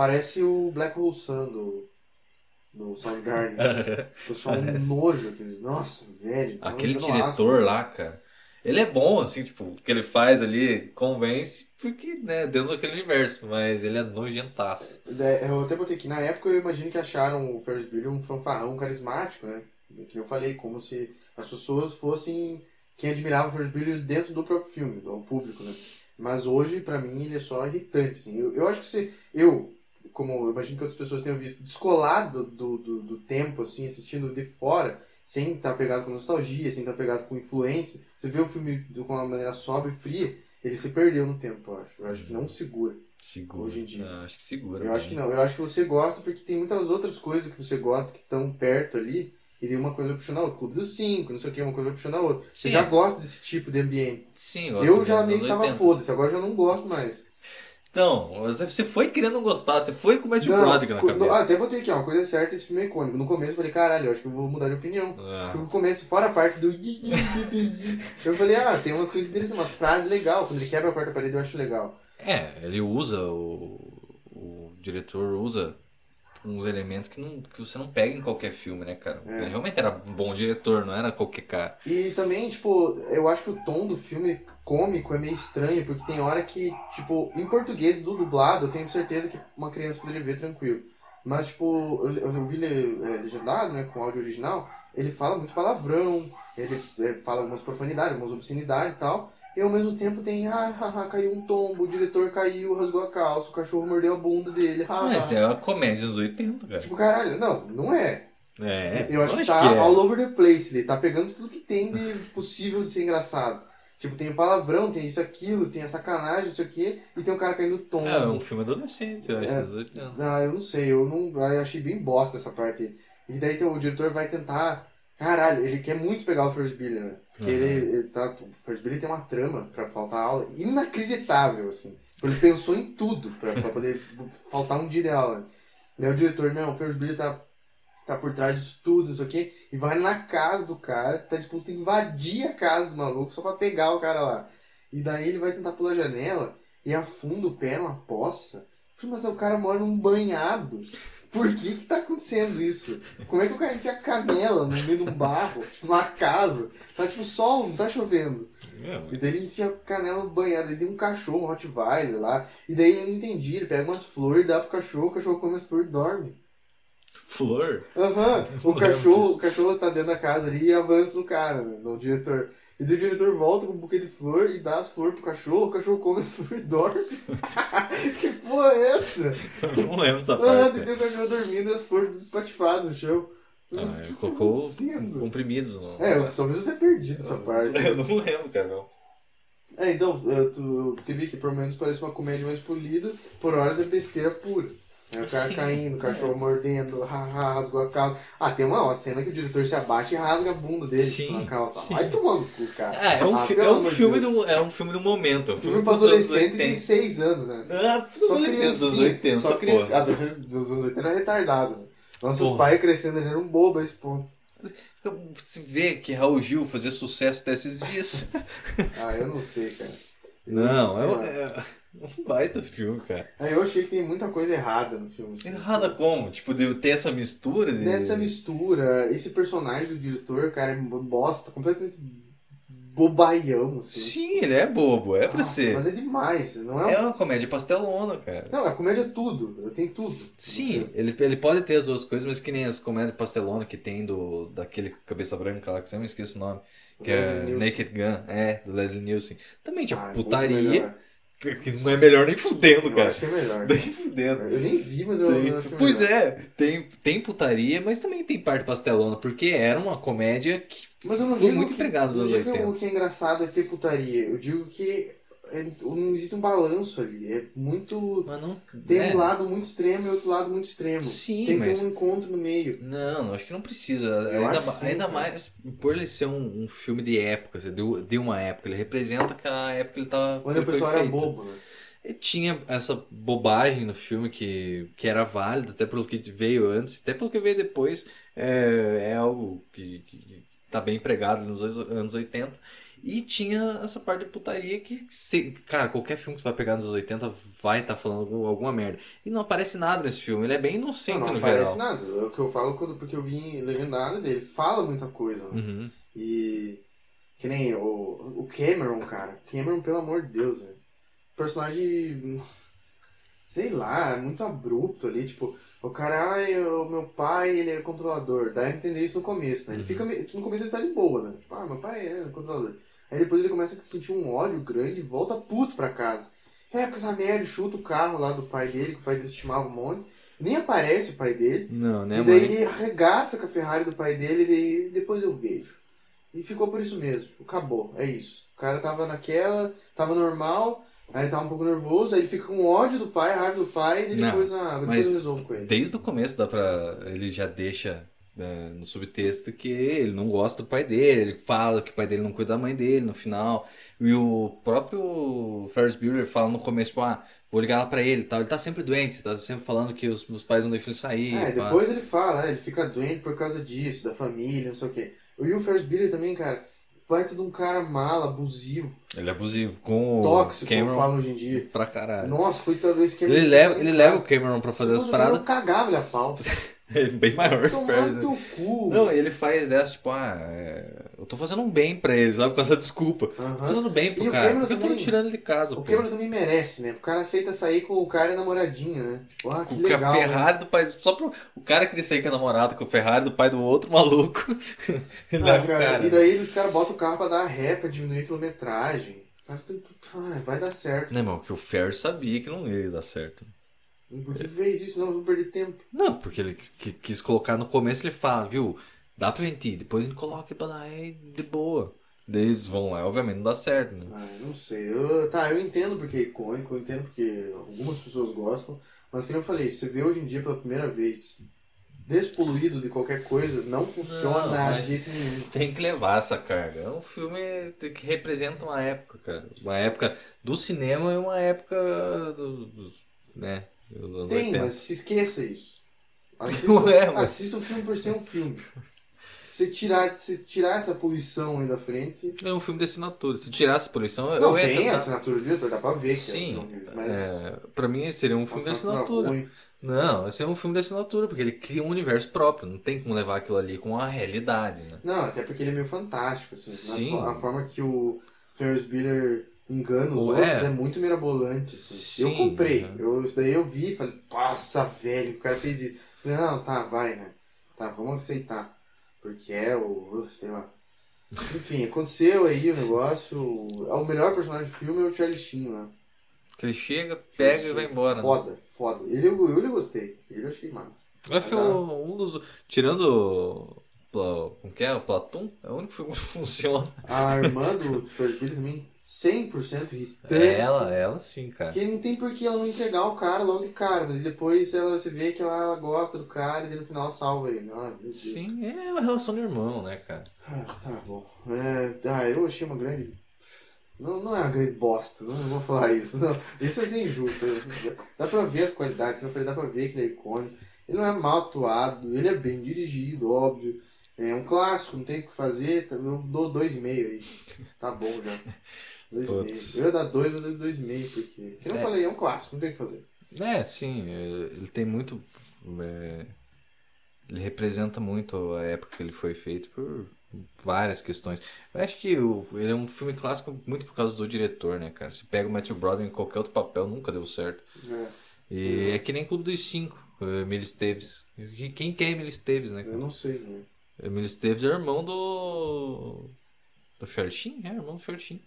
Parece o Black Hole Sun do, do Soundgarden. [LAUGHS] Eu sou um nojo. Aquele, nossa, velho. tá Aquele dando diretor asco. lá, cara. Ele é bom, assim, tipo, o que ele faz ali convence, porque, né, dentro daquele universo, mas ele é nojentaço. É, Eu até botei aqui, na época eu imagino que acharam o Ferris Bueller um fanfarrão carismático, né? Que eu falei, como se as pessoas fossem quem admirava o Ferris Bueller dentro do próprio filme, do público, né? Mas hoje, pra mim, ele é só irritante, assim. Eu, eu acho que se eu, como eu imagino que outras pessoas tenham visto, descolado do, do, do tempo, assim, assistindo de fora, sem estar pegado com nostalgia, sem estar pegado com influência, você vê o filme de uma maneira sóbria e fria, ele se perdeu no tempo, eu acho. Eu acho que não segura. Segura. Hoje em dia. Ah, acho que segura. Eu acho que não. Eu acho que você gosta porque tem muitas outras coisas que você gosta que estão perto ali. E daí uma coisa puxando a outra. Clube dos Cinco, não sei o que, uma coisa puxando a outra. Você Sim. já gosta desse tipo de ambiente. Sim, gosto Eu já meio que tava 80. foda-se, agora eu já não gosto mais. Então, você foi querendo gostar, você foi com mais de Prodigy na cabeça. ah, até botei aqui, uma coisa certa, esse filme é icônico. No começo eu falei, caralho, eu acho que eu vou mudar de opinião. Ah. Porque no começo, fora a parte do. [LAUGHS] eu falei, ah, tem umas coisas interessantes, umas frases legais. Quando ele quebra a quarta parede, eu acho legal. É, ele usa, o, o diretor usa uns elementos que, não, que você não pega em qualquer filme, né, cara? É. Ele realmente era um bom diretor, não era qualquer cara. E também, tipo, eu acho que o tom do filme cômico é meio estranho, porque tem hora que, tipo, em português do dublado, eu tenho certeza que uma criança poderia ver tranquilo. Mas, tipo, eu, eu vi é, legendado, né, com áudio original, ele fala muito palavrão, ele é, fala algumas profanidades, algumas obscenidades e tal. E ao mesmo tempo tem, ah, haha, caiu um tombo, o diretor caiu, rasgou a calça, o cachorro mordeu a bunda dele, ah, Mas é uma comédia dos 80, cara. Tipo, caralho, não, não é. É, Eu acho que tá é. all over the place. Ele tá pegando tudo que tem de possível de ser engraçado. Tipo, tem palavrão, tem isso, aquilo, tem a sacanagem, isso aqui, e tem um cara caindo tombo. É um filme adolescente, eu acho, É. dos 80. Ah, eu não sei, eu não. Eu achei bem bosta essa parte aí. E daí tem- o diretor vai tentar. Caralho, ele quer muito pegar o First Billy, né? Porque Uhum. ele, ele tá. O First Billy tem uma trama pra faltar aula inacreditável, assim. Ele pensou em tudo pra, pra poder [LAUGHS] faltar um dia de aula. Daí o diretor, não, o First Billy tá, tá por trás disso tudo, isso aqui, e vai na casa do cara, tá disposto a invadir a casa do maluco só pra pegar o cara lá. E daí ele vai tentar pular a janela e afunda o pé numa poça. Mas o cara mora num banhado. Por que que tá acontecendo isso? Como é que o cara enfia a canela no meio de um barro, tipo, numa casa? Tá tipo sol, não tá chovendo. É, mas- E daí ele enfia a canela no banhado, ele tem um cachorro, um Rottweiler lá. E daí eu não entendi, ele pega umas flores, dá pro cachorro, o cachorro come as flores e dorme. Flor? Aham, Não o lembro cachorro, disso. o cachorro tá dentro da casa ali e avança no cara, né, no diretor. E daí o diretor volta com um buquê de flor e dá as flores pro cachorro, o cachorro come as flores e dorme. [LAUGHS] que porra é essa? Eu não lembro dessa Ah, parte. daí tem o cachorro dormindo e as flores despatifado no chão. Ah, Mas ele que tá colocou comprimidos no. É, eu, talvez eu tenha perdido essa parte. [LAUGHS] Eu não lembro, cara, não. É, então, eu, tu- eu descrevi que por menos parece uma comédia mais polida, por horas é besteira pura. É, o cara Sim. caindo, o cachorro mordendo, haha, rasgou a calça. Ah, tem uma, uma cena que o diretor se abaixa e rasga a bunda dele Sim, tipo, na calça. sim. Vai tomando cu, cara. Ah, é um, Ah, é um filme Deus. do, é um filme do momento. é um Filme dos anos adolescente de 80. 6 anos, né? Ah, Só adolescente dos criancinha, 80, Só criança. Ah, dos anos 80 era retardado. Né? Nossos Porra. pais crescendo eram bobos a esse ponto. Se vê que Raul Gil fazia sucesso até esses dias. [LAUGHS] Ah, eu não sei, cara. Eu Não, sei é. Um- é baita filme, cara. Aí eu achei que tem muita coisa errada no filme. assim. Errada como? Tipo, de ter essa mistura de... Nessa mistura, esse personagem do diretor, cara, é bosta, completamente bobaião, assim. Sim, ele é bobo, é pra Nossa, ser. Mas é demais, não é? É uma comédia pastelona, cara. Não, a comédia é tudo, tem tudo. Sim, ele, ele pode ter as duas coisas, mas que nem as comédias pastelona que tem do daquele cabeça branca lá, que eu sempre esqueço o nome. Que é. Naked Gun, é, do Leslie Nielsen. Também tinha Ah, é putaria, melhor. Que não é melhor nem fudendo, Eu cara. acho que é melhor. Nem fudendo. Eu nem vi, mas eu, Tem- acho que é pois melhor. é, tem, tem putaria, mas também tem parte pastelona, porque era uma comédia que. Mas eu não Foi digo muito que, empregado nos anos digo que 80. o que é engraçado é ter putaria. Eu digo que é- não existe um balanço ali. É muito. Mas não. Tem é. um lado muito extremo e outro lado muito extremo. Sim, Tem que mas- ter um encontro no meio. Não, acho que não precisa. Eu ainda que ma- sim, ainda mais por ele ser um, um filme de época, assim, de, de uma época. Ele representa aquela época que ele tava. Onde que o pessoal era bobo, né? E tinha essa bobagem no filme que, que era válida, até pelo que veio antes, até pelo que veio depois. É, é algo que, que tá bem empregado nos anos 80. E tinha essa parte de putaria que, se- cara, qualquer filme que você vai pegar nos anos 80 vai estar falando algum- alguma merda. E não aparece nada nesse filme, ele é bem inocente Não, não no aparece geral. nada. É o que eu falo quando, porque eu vi legendado dele. Fala muita coisa, né? Uhum. E. Que nem o, o Cameron, cara. Cameron, pelo amor de Deus, velho. Personagem. Sei lá, muito abrupto ali. Tipo, o cara, ai, o meu pai, ele é controlador. Dá a entender isso no começo, né? Ele Uhum. fica. meio- No começo ele tá de boa, né? Tipo, ah, meu pai é controlador. Aí depois ele começa a sentir um ódio grande e volta puto pra casa. É, com essa merda, chuta o carro lá do pai dele, que o pai dele estimava um monte. Nem aparece o pai dele. Não, né, e daí mãe? ele arregaça com a Ferrari do pai dele e daí depois eu vejo. E ficou por isso mesmo. Acabou. É isso. O cara tava naquela, tava normal, aí tava um pouco nervoso, aí ele fica com ódio do pai, raiva do pai, e Não, depois, ah, depois eu resolvo com ele. Desde o começo dá pra. Ele já deixa é, no subtexto que ele não gosta do pai dele, ele fala que o pai dele não cuida da mãe dele no final. E o próprio Ferris Bueller fala no começo, tipo, ah, vou ligar lá pra ele e tal. Ele tá sempre doente, tá sempre falando que os, os pais não deixam ele sair. É, pá. depois ele fala, né? Ele fica doente por causa disso, da família, não sei o quê. O Will Ferris Bueller também, cara, baita de um cara mala, abusivo, Ele é abusivo com tóxico, o como Cameron falam hoje em dia. pra caralho. Nossa, coitado desse Cameron. Ele tá leva, em ele casa. leva o Cameron pra fazer Se as o paradas. Eu cagava ele a pau. [LAUGHS] É bem maior que o Tomar no né? teu cu. Não, ele faz essa, tipo, ah, é, eu tô fazendo um bem pra ele, sabe? Com essa desculpa. Tô Aham. fazendo bem pro E o cara. Por que eu tô também- tirando ele de casa, O? Cameron também merece, né? O cara aceita sair com o cara e a namoradinha, né? Tipo, ah, que Com legal. a né? Ferrari do pai. Só pro. O cara queria sair com a namorada, com a Ferrari do pai do outro maluco. [LAUGHS] ele Ah, o cara, cara. E daí os caras botam o carro pra dar ré, pra diminuir a quilometragem. Cara, tem... ah, vai dar certo. Não, irmão, que o Ferris sabia que não ia dar certo. Por que fez isso? Não, eu vou perder tempo. Não, porque ele qui- quis colocar no começo, ele fala, viu? Dá pra gente ir, depois a gente coloca pra dar ré de boa. Daí eles vão lá, obviamente não dá certo, né? Ah, eu não sei. Eu, tá, eu entendo porque é icônico, eu entendo porque algumas pessoas gostam. Mas como eu falei, se você vê hoje em dia pela primeira vez despoluído de qualquer coisa, não funciona Não, de nenhum. Tem que levar essa carga. É um filme que representa uma época, cara. Uma época do cinema e uma época do, do- né, Tem, 80. mas se esqueça isso. [LAUGHS] Assista, é, mas- assista o filme por ser um filme. Se você tirar, se tirar essa poluição aí da frente. É um filme de assinatura. Se tirasse a poluição, Não, tem tentar- assinatura do diretor, dá pra ver que Sim, é mas. é, pra mim seria um filme de assinatura assinatura. ruim. Não, esse é um filme de assinatura, porque ele cria um universo próprio. Não tem como levar aquilo ali com a realidade, né? Não, até porque ele é meio fantástico, assim. Sim. A forma que o Ferris Bueller engana os Ou outros é. é muito mirabolante, assim. Sim, eu comprei. uhum. Eu, isso daí eu vi e falei, nossa, velho, o cara fez isso. Falei, não, tá, vai, né? Tá, vamos aceitar. Porque é o. sei lá. Enfim, aconteceu aí o negócio. O melhor personagem do filme é o Charlie Sheen, né? Que ele chega, pega e vai embora. né? Foda, foda. Ele eu, eu, eu gostei. Ele eu achei massa. Eu acho que é um um dos. Tirando. Como que é? O Platum? É o único filme que [LAUGHS] funciona. A irmã do Ferris também, 100% irritante. É ela, ela sim, cara. Porque não tem por que ela não entregar o cara logo de cara, mas depois ela se vê que ela, ela gosta do cara e no final ela salva ele. Ah. Sim, é uma relação de irmão, né, cara? Ah, tá bom. É, ah, eu achei uma grande. Não, não é uma grande bosta, não vou falar isso. Não. Isso é ser injusto. Dá pra ver as qualidades, que eu falei, dá pra ver que ele é icônico. Ele não é mal atuado, ele é bem dirigido, óbvio. É um clássico, não tem o que fazer. Eu dou dois e meio aí. Tá bom já. [LAUGHS] Dois e meio. Putz. Eu ia dar dois, mas eu meio, porque. Que eu não É. falei, é um clássico, não tem o que fazer. É, sim, é, ele tem muito. é, ele representa muito a época que ele foi feito por várias questões. Eu acho que o- ele é um filme clássico muito por causa do diretor, né, cara? Se pega o Matthew Broderick em qualquer outro papel, nunca deu certo. É. E é que nem Clube dos Cinco, o Emílio Esteves. Quem que é Emílio Esteves, né? Eu cara? não sei, né? Emílio Esteves é irmão do. do Charlie Sheen? É, irmão do Charlie Sheen.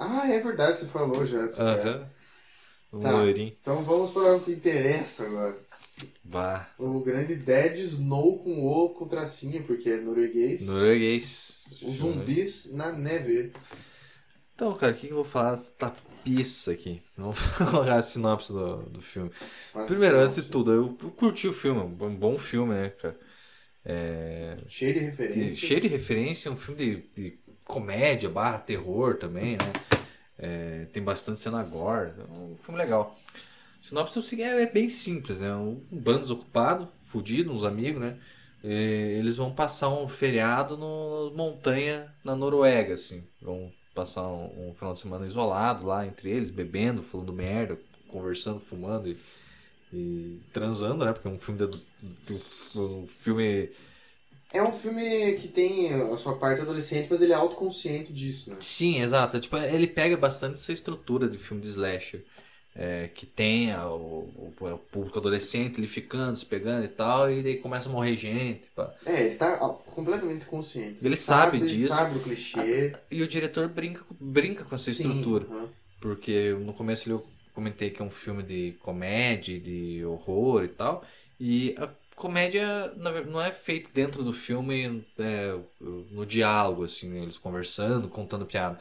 Ah, é verdade, você falou já. cara. Aham. O Tá. loirinho. Então vamos para o que interessa agora. Vá. O grande Dead Snow com O com tracinho, porque é norueguês. Norueguês. Os zumbis na neve. Então, cara, o que eu vou falar dessa tapiça aqui? Vamos [LAUGHS] falar a sinopse do, do filme. Faz Primeiro, antes de tudo, eu, eu curti o filme, um bom filme, né, cara? É, Cheio de referências. cheio de referência, um filme de, de comédia barra terror também, né? É, tem bastante cena gore, é um filme legal. Sinopse é seguinte, é, é bem simples, né? Um, bando desocupado, fudido, uns amigos, né? E eles vão passar um feriado no montanha na Noruega, assim. Vão passar um, um final de semana isolado lá entre eles, bebendo, falando merda, conversando, fumando e, e transando, né? Porque é um filme de- um filme É um filme que tem a sua parte adolescente, mas ele é autoconsciente disso, né? Sim, exato. Tipo, ele pega bastante essa estrutura de filme de slasher. é, que tem a- o, o- público adolescente ele ficando, se pegando e tal, e daí começa a morrer gente. pá. É, ele tá completamente consciente. Ele sabe disso. sabe do clichê. E o diretor brinca, brinca com essa Sim, estrutura. Porque no começo eu comentei que é um filme de comédia, de horror e tal. E a comédia não é feita dentro do filme é, no diálogo, assim, né, eles conversando, contando piada.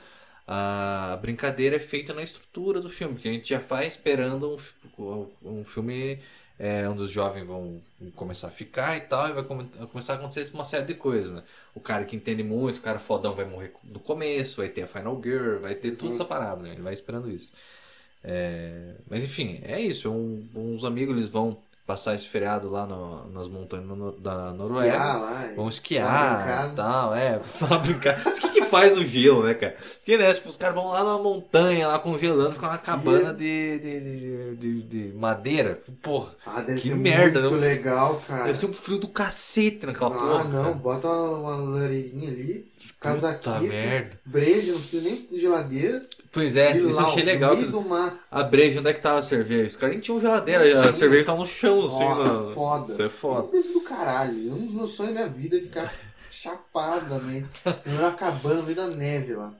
A brincadeira é feita na estrutura do filme, que a gente já faz esperando um, um filme é, onde os jovens vão começar a ficar e tal, e vai come- começar a acontecer uma série de coisas, né? O cara que entende muito, o cara fodão vai morrer no começo, vai ter a Final Girl, vai ter tudo essa parada, né? Ele vai esperando isso. É, mas enfim, é isso. Um- uns amigos eles vão passar esse feriado lá no- nas montanhas no- da Noruega. Esquiar lá. uma esquiar e tal, é, [LAUGHS] pra brincar. Mas o que, que faz no gelo, né, cara? Porque, né, tipo, os caras vão lá na montanha, lá congelando, ficam na Esquia. cabana de, de, de, de, de madeira. Porra, Ah, deve Que ser merda, muito não? legal, cara. deve ser um frio do cacete naquela ah, porra. não, cara. bota uma, uma lareirinha ali, casaquinho, Puta merda. breja, não precisa nem de geladeira. Pois é, isso eu achei legal. do mato. A breja, onde é que tava a cerveja? Os caras nem tinham geladeira, a cerveja tava no chão, assim. Nossa, na- foda. Isso é foda. Isso deve do caralho. Um dos meus sonhos da minha vida é ficar [LAUGHS] chapado também. Numa cabana no meio da neve lá.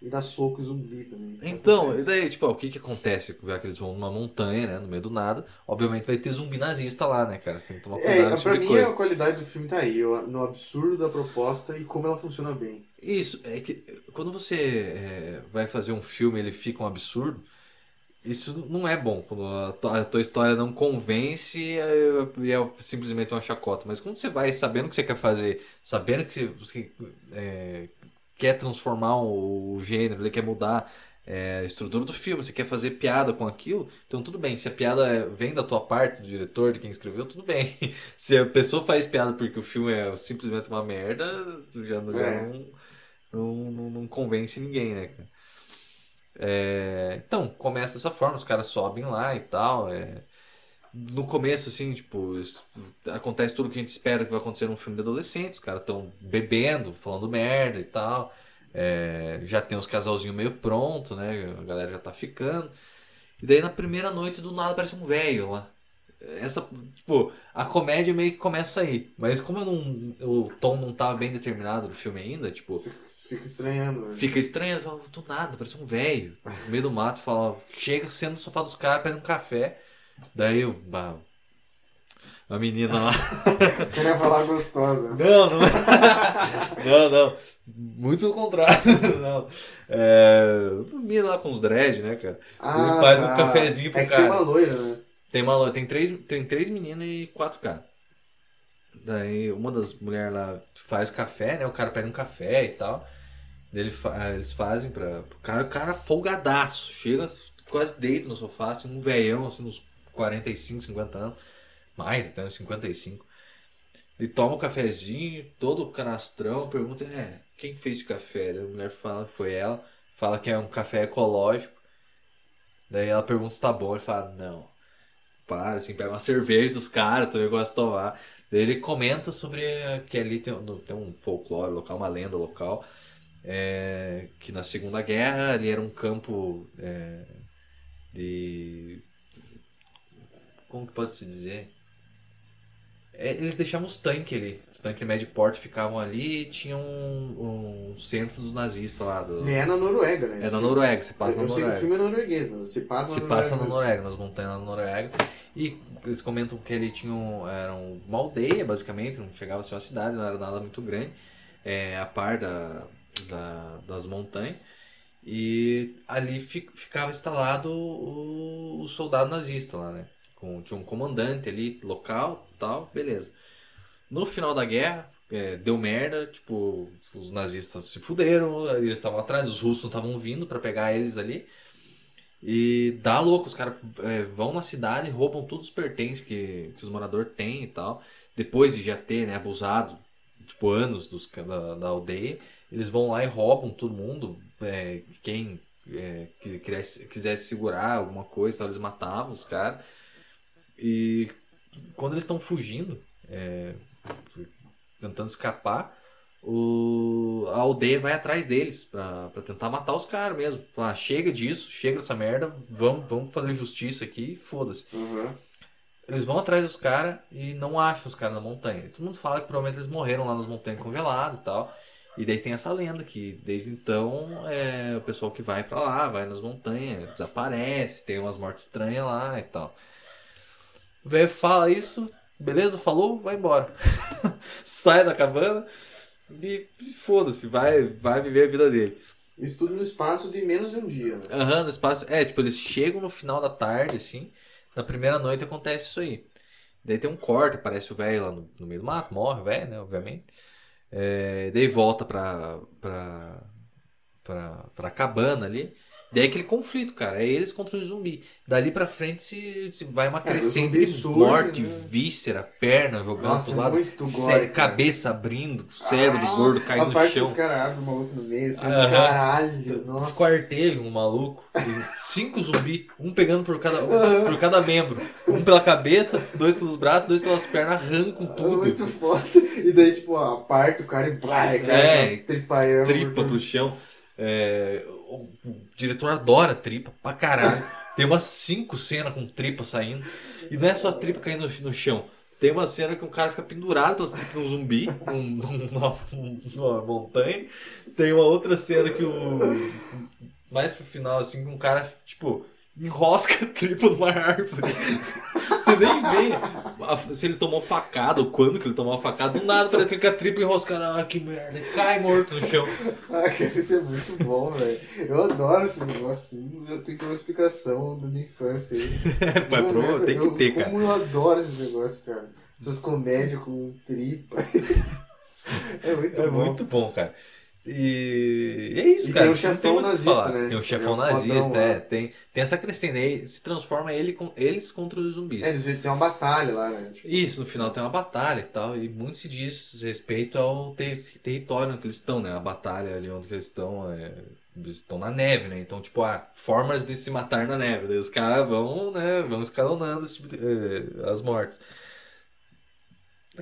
E dar soco zumbi também. Então, e Acontece. daí, tipo, ó, o que que acontece? Já que eles vão numa montanha, né, no meio do nada, obviamente vai ter zumbi nazista lá, né, cara? Você tem que tomar É, cuidado com pra tipo mim coisa. a qualidade do filme tá aí, no absurdo da proposta e como ela funciona bem. Isso, é que quando você é, vai fazer um filme e ele fica um absurdo, isso não é bom. Quando a tua, história não convence é, e é simplesmente uma chacota. Mas quando você vai sabendo o que você quer fazer, sabendo que você, você, é, quer transformar o, gênero, ele quer mudar é, a estrutura do filme, você quer fazer piada com aquilo, então tudo bem. Se a piada é- vem da tua parte, do diretor, de quem escreveu, tudo bem. [LAUGHS] Se a pessoa faz piada porque o filme é simplesmente uma merda, já, já É. não, não, não, não convence ninguém, né, cara? É, então, começa dessa forma, os caras sobem lá e tal. é. No começo, assim, tipo, acontece tudo que a gente espera que vai acontecer num filme de adolescentes. Os caras estão bebendo, falando merda e tal. É, já tem os casalzinhos meio pronto, né? A galera já tá ficando. E daí na primeira noite, do nada, aparece um velho lá. Essa, tipo, a comédia meio que começa aí. Mas como não, o tom não tava bem determinado no filme ainda, tipo, Você fica estranhando. né? Fica estranho, fala, do nada, parece um velho. No meio do mato, fala, chega sendo no sofá dos caras, pede um café. Daí eu. bah, a menina lá. [LAUGHS] Queria falar gostosa. Não, não. [LAUGHS] não, não. Muito pelo contrário. [LAUGHS] Não. É. Menina lá com os dread, né, cara? Ele faz um cafezinho pro é cara. tem uma loira, né? Tem uma tem três, tem três meninas e quatro caras. Daí uma das mulheres lá faz café, né? O cara pede um café e tal. Ele fa- eles fazem pra, pro cara, o cara folgadaço. Chega, quase deita no sofá, assim, um velhão, assim, uns 45, 50 anos. Mais, até uns 55. Ele toma o cafezinho, todo canastrão, pergunta, é, quem fez o café? A mulher fala que foi ela, fala que é um café ecológico. Daí ela pergunta se tá bom, ele fala, não. Para, assim, pega uma cerveja dos caras, também gosta de tomar. Daí ele comenta sobre eh, que ali tem, um- tem um folclore local, uma lenda local, é, que na Segunda Guerra ali era um campo é, de. Como que pode se dizer? É, eles deixavam os tanques ali. Os tanques médio porte ficavam ali e tinham um, um centro dos nazistas lá. Do, É na Noruega, né? é na Noruega, você passa eu na sei que o Noruega. filme é norueguês, mas se passa na Se Noruega. passa na. Noruega, nas montanhas da Noruega. E eles comentam que ele tinha um, era uma aldeia, basicamente, não chegava a ser uma cidade, não era nada muito grande, é, a par da, da- das montanhas. E ali fi- ficava instalado o, o soldado nazista lá, né? Tinha um comandante ali, local, tal, beleza. No final da guerra, é, deu merda, tipo, os nazistas se fuderam, eles estavam atrás, os russos não estavam vindo pra pegar eles ali. E dá louco, os caras é, vão na cidade, roubam todos os pertences que, que os moradores têm e tal. Depois de já ter né, abusado, tipo, anos dos, da, da aldeia, eles vão lá e roubam todo mundo. é, quem é, quisesse, quisesse segurar alguma coisa, eles matavam os caras. E quando eles estão fugindo, é, tentando escapar, o, a aldeia vai atrás deles pra tentar matar os caras mesmo. Falar, chega disso, chega dessa merda, vamos, vamos fazer justiça aqui e foda-se. Aham. Eles vão atrás dos caras e não acham os caras na montanha. E todo mundo fala que provavelmente eles morreram lá nas montanhas congeladas e tal. E daí tem essa lenda que desde então é, o pessoal que vai pra lá, vai nas montanhas, desaparece, tem umas mortes estranhas lá e tal. O velho fala isso, beleza, falou, vai embora. [LAUGHS] Sai da cabana e foda-se, vai, vai viver a vida dele. Isso tudo no espaço de menos de um dia, né? Aham, no espaço. É, tipo, eles chegam no final da tarde, assim. Na primeira noite acontece isso aí. Daí tem um corte, aparece o velho lá no, no meio do mato, morre o velho, né? Obviamente. É, daí volta pra, pra, pra, pra cabana ali. Daí é aquele conflito, cara. É eles contra o zumbi. Dali pra frente se, se vai uma É, crescente de surge, morte, né? víscera, perna jogando Nossa, pro lado. muito cé- gore, cara. cabeça abrindo, cérebro do Ah, gordo caindo A no chão. os caras abrem o maluco no meio, assim, Aham. caralho, nossa. Esquarteja um maluco. cinco zumbi, um pegando por cada, por cada membro. Um pela cabeça, dois pelos braços, dois pelas pernas, arrancam É tudo. muito foda. E daí, tipo, ó, aparta o cara e blá, cara, É, tripaião. tripa pro chão. É, o, diretor adora tripa pra caralho. Tem umas cinco cenas com tripa saindo. E não é só as tripas caindo no, chão. Tem uma cena que um cara fica pendurado pelas tripas de um zumbi num- numa, numa montanha. Tem uma outra cena que o. Mais pro final, assim, um cara, tipo, enrosca a tripa numa árvore. Você nem vê a- se ele tomou facada ou quando que ele tomou a facada. Do nada parece que ele com a tripa enroscada. Ah, que merda. Cai morto no chão. Ah, cara, isso é muito bom, velho. Eu adoro esses negócios. Eu tenho que ter uma explicação da minha infância aí. [LAUGHS] Pro- momento, tem que eu- ter, cara. Como eu adoro esses negócios, cara. Essas comédias com tripa. [LAUGHS] É muito É bom. muito bom, cara. E é isso, E cara. tem o chefão nazista, falar. né? Tem o chefão É o fodão nazista, lá. é. Tem, tem essa crescendo aí. Se transforma ele com, eles contra os zumbis. É, eles têm uma batalha lá, né? Tipo, Isso, no final tem uma batalha e tal, e muito se diz respeito ao ter- território onde eles estão, né? A batalha ali onde eles estão, é, eles estão na neve, né? Então, tipo, há formas de se matar na neve. Daí os caras vão, né, vão escalonando esse tipo de- eh, as mortes.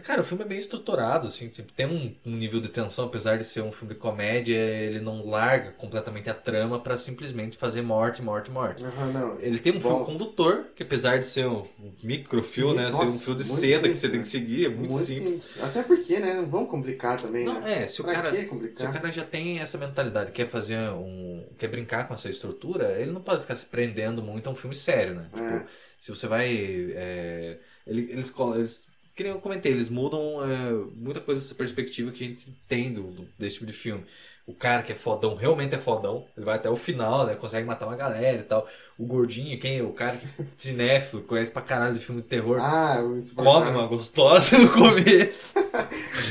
Cara, o filme é bem estruturado, assim, tipo, tem um, um nível de tensão, apesar de ser um filme de comédia, ele não larga completamente a trama pra simplesmente fazer morte, morte, morte. não. Ele tem um Bom. fio condutor, que apesar de ser um microfio, Sim, né? ser um nossa, fio de muito seda que simples, você tem né? que seguir, é muito, simples. Até porque, né? Não vão complicar também, Não, né? é, se o, cara, que se o cara já tem essa mentalidade, quer fazer um. quer brincar com essa estrutura, ele não pode ficar se prendendo muito a um filme sério, né? É. Tipo, se você vai. é, ele- eles, eles. Que nem eu comentei, eles mudam é, muita coisa dessa perspectiva que a gente tem do, do- desse tipo de filme. O cara que é fodão realmente é fodão, ele vai até o final, né? Consegue matar uma galera e tal. O gordinho, quem? O cara que é [LAUGHS] cinéfilo, conhece pra caralho de filme de terror. Ah, Come uma gostosa [LAUGHS] no começo. [LAUGHS]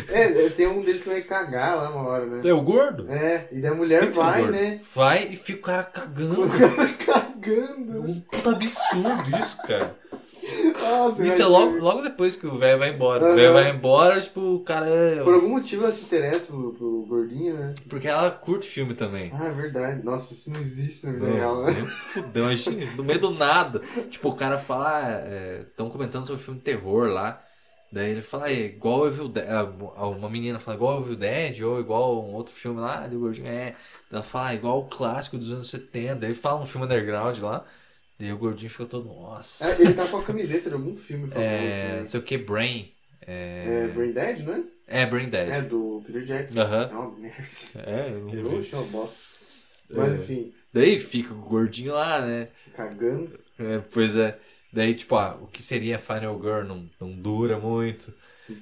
É, tem um deles que vai cagar lá uma hora, né? É o gordo? É, e daí a mulher ser vai, né? Vai e fica o cara cagando. O cara cagando. Um puta absurdo isso, cara. Nossa, Isso é logo, logo depois que o velho vai embora. O Aham. velho vai embora, tipo, o cara é. Por algum motivo ela se interessa pro, pro gordinho, né? Porque ela curte filme também. Ah, é verdade. Nossa, isso não existe na vida real, Não, né? nem fudeu, imagina, no meio do nada. Tipo, o cara fala, estão comentando sobre filme de terror lá. Daí ele fala, é igual Evil Dead. ah, Uma menina fala, igual Evil Dead, ou igual um outro filme lá, o gordinho é. Ela fala, ah, igual o clássico dos anos 70. Daí ele fala um filme underground lá. Daí o gordinho fica todo, nossa. É, ele tá com a camiseta de algum filme famoso. É, não sei o que, Brain. É, É, Brain Dead, né? é Brain Dead. É, do Peter Jackson. Aham. É uma merda. É, eu não Eu achei uma bosta. Mas É. enfim, Daí fica o gordinho lá, né? cagando. É, pois é. Daí, tipo, ah, o que seria Final Girl não, não dura muito.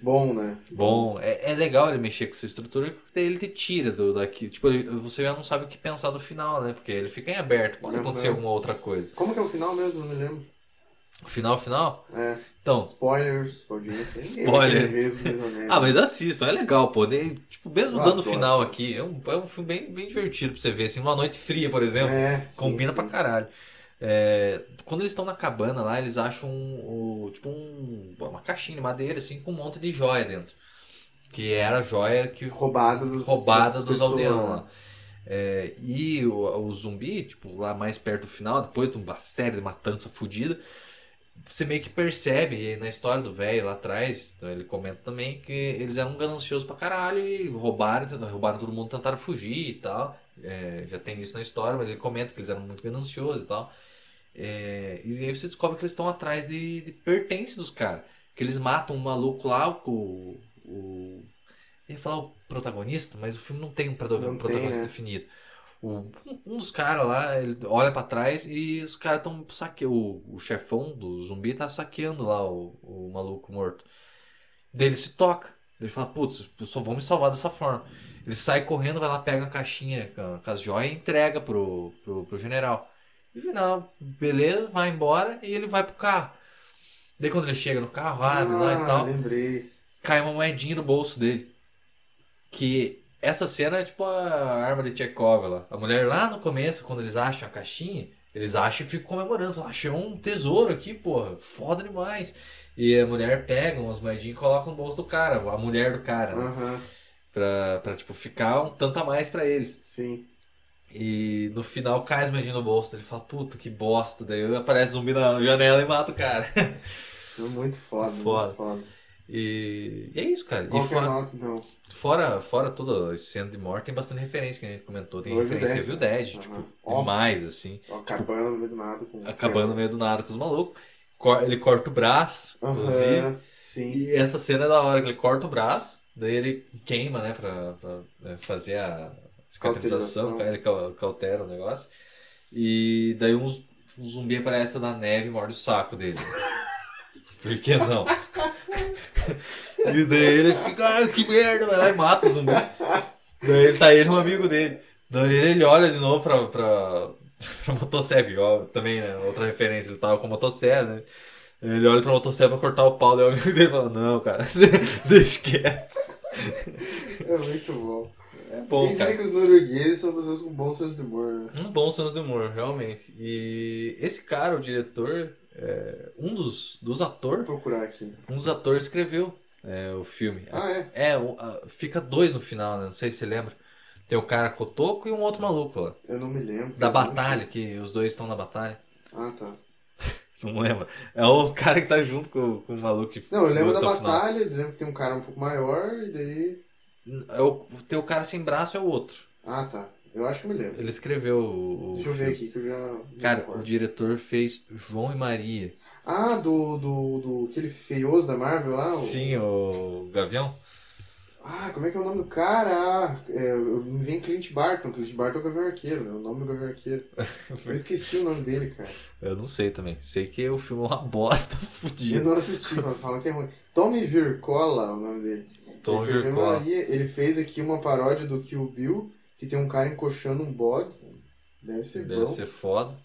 Bom, né? Bom, é, é legal ele mexer com essa estrutura porque daí ele te tira do, daqui. Tipo, ele- você já não sabe o que pensar no final, né? Porque ele fica em aberto, pode Aham. acontecer alguma outra coisa. Como que é o final mesmo? Não me lembro. O final, final? É, Então. spoilers, pra audiência. Spoiler. os [LAUGHS] Prisioneiros. Ah, mas assistam, é legal, pô. Tipo, mesmo Eu dando o final aqui, é um, é um filme bem, bem divertido pra você ver. Assim, numa noite fria, por exemplo. É, sim, Combina sim. pra caralho. É, quando eles estão na cabana lá, eles acham um, o- tipo um, uma caixinha de madeira assim com um monte de joia dentro. Que era a joia que Roubada dos roubada dos pessoas, aldeões né? lá. É, e o, o zumbi, tipo, lá mais perto do final, depois de uma série de matança fodida, você meio que percebe na história do velho lá atrás, ele comenta também que eles eram gananciosos pra caralho e roubaram, roubaram todo mundo, tentaram fugir e tal. É, já tem isso na história, mas ele comenta que eles eram muito gananciosos e tal. É, e aí você descobre que eles estão atrás de, de pertences dos caras. Que eles matam um maluco lá, o. o eu ia falar o protagonista, mas o filme não tem um protagonista, tem, né? definido. O, um, dos caras lá, ele olha pra trás e os caras estão saqueando. O, o chefão do zumbi tá saqueando lá o, o maluco morto. Daí ele se toca. Ele fala, putz, eu só vou me salvar dessa forma. Ele sai correndo, vai lá, pega a caixinha com, com as joias e entrega pro, pro, pro general. E final, beleza, vai embora e ele vai pro carro. Daí quando ele chega no carro, abre lá e Ah, tal, lembrei. cai uma moedinha no bolso dele. Que essa cena é tipo a arma de Chekhov lá. A mulher lá no começo, quando eles acham a caixinha, eles acham e ficam comemorando. Falam, achei um tesouro aqui, porra, foda demais. E a mulher pega umas moedinhas e coloca no bolso do cara, a mulher do cara, né? Aham, Pra, pra, tipo, ficar um tanto a mais pra eles. sim. E no final cai as moedinhas no bolso dele. Fala, puta, que bosta. Daí aparece zumbi na janela e mata o cara. [LAUGHS] É muito foda, Foda. muito foda. E, e é isso, cara. Qual e é fora, nota, então? fora, fora toda esse cena de morte, tem bastante referência que a gente comentou. Tem O referência Evil né? Dead, Aham. tipo, demais, assim. Acabando no meio do nada. Com Acabando no meio do nada com os malucos. Ele corta o braço, inclusive. Aham, sim. E essa cena é da hora, que ele corta o braço, daí ele queima, né, pra, pra, né, fazer a cicatrização, ele cau- cautera o negócio. E daí uns, um zumbi aparece na neve e morde o saco dele. [LAUGHS] Por que não? [LAUGHS] e daí ele fica, ah, que merda, vai lá e mata o zumbi. Daí ele tá ele um amigo dele. Daí ele olha de novo pra, pra, [LAUGHS] pra motosserra, igual também, né? Outra referência, ele tava com motosserra, né? Ele olha pra motosserra pra cortar o pau, daí o amigo dele fala, não, cara, deixa quieto. É muito bom. É bom, Quem cara. que os noruegueses são pessoas com bom senso de humor, né? Um bom senso de humor, realmente. E esse cara, o diretor, é, um dos, dos Vou atores, procurar aqui. um dos atores escreveu é, o filme. Ah, é? É, o- a- fica dois no final, né? Não sei se você lembra. Tem o cara Cotoco e um outro maluco lá. Eu não me lembro. Da batalha, que os dois estão na batalha. Ah, tá. [LAUGHS] Não lembra? É o cara que tá junto com, com o maluco Não, eu lembro da final. batalha, eu lembro que tem um cara um pouco maior e daí. É o, tem o cara sem braço é o outro. Ah, tá. Eu acho que eu me lembro. Ele escreveu o. o Deixa eu ver aqui que eu já. Cara, o diretor fez João e Maria. Ah, do, do, do. aquele feioso da Marvel lá? o- Sim, o Gavião? Ah, como é que é o nome do cara? Ah, é, eu me vem Clint Barton. Clint Barton é o Gavião Arqueiro, né? O nome do Gavião Arqueiro. [LAUGHS] Eu esqueci o nome dele, cara. Eu não sei também. Sei que o filme é uma bosta [LAUGHS] Eu fodida. não assisti, mas fala que é ruim. Tommy Vircola é o nome dele. Tom ele, fez. Maria, ele fez aqui uma paródia do Kill Bill, que tem um cara encoxando um bode. Deve ser Deve bom. ser foda.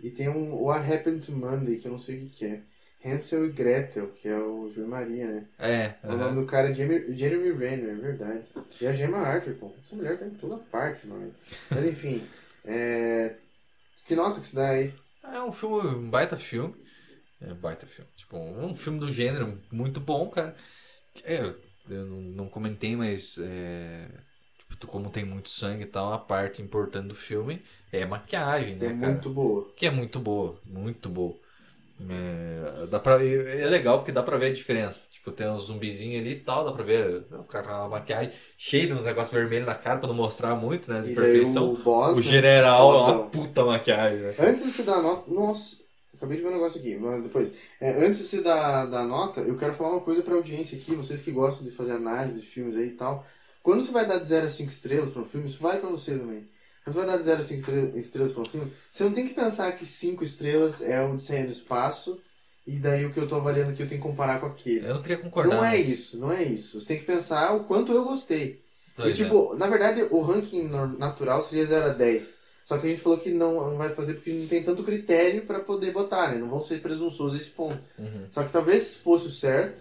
E tem um What Happened to Monday, que eu não sei o que, que é. Hansel e Gretel, que é o João Maria, né? É, O aham. nome do cara é Jeremy, Jeremy Renner, é verdade. E a Gemma Arterton. Essa mulher tá em toda parte, é? Mas [LAUGHS] enfim, é... que nota que se dá aí? é um filme, um baita filme. É um baita filme. Tipo, um filme do gênero muito bom, cara. É, eu não, não comentei, mas é, tipo, como tem muito sangue e tal, a parte importante do filme é a maquiagem, né, É cara? muito boa. Que é muito boa, muito boa. É, dá pra, é legal porque dá pra ver a diferença. Tipo, tem uns zumbizinhos ali e tal, dá pra ver os caras com maquiagem cheia de uns negócios vermelhos na cara pra não mostrar muito, né? As daí imperfeição. o boss, O né? general é uma puta maquiagem, né? Antes de você dar a nota. Nossa, acabei de ver um negócio aqui, mas depois. É, antes de você dar, dar nota, eu quero falar uma coisa pra audiência aqui, vocês que gostam de fazer análise de filmes aí e tal. Quando você vai dar de 0 a 5 estrelas pra um filme, isso vale pra você também. Quando você vai dar de 0 a 5 estre- estrelas pra um filme, você não tem que pensar que 5 estrelas é o de sair no espaço e daí o que eu tô avaliando aqui eu tenho que comparar com aquele. Eu não queria concordar. Não é mas- isso, não é isso. Você tem que pensar o quanto eu gostei. E, Pois é. tipo, na verdade, o ranking natural seria 0 a 10. Só que a gente falou que não, não vai fazer porque não tem tanto critério pra poder botar, né? Não vão ser presunçosos esse ponto. Uhum. Só que talvez fosse o certo,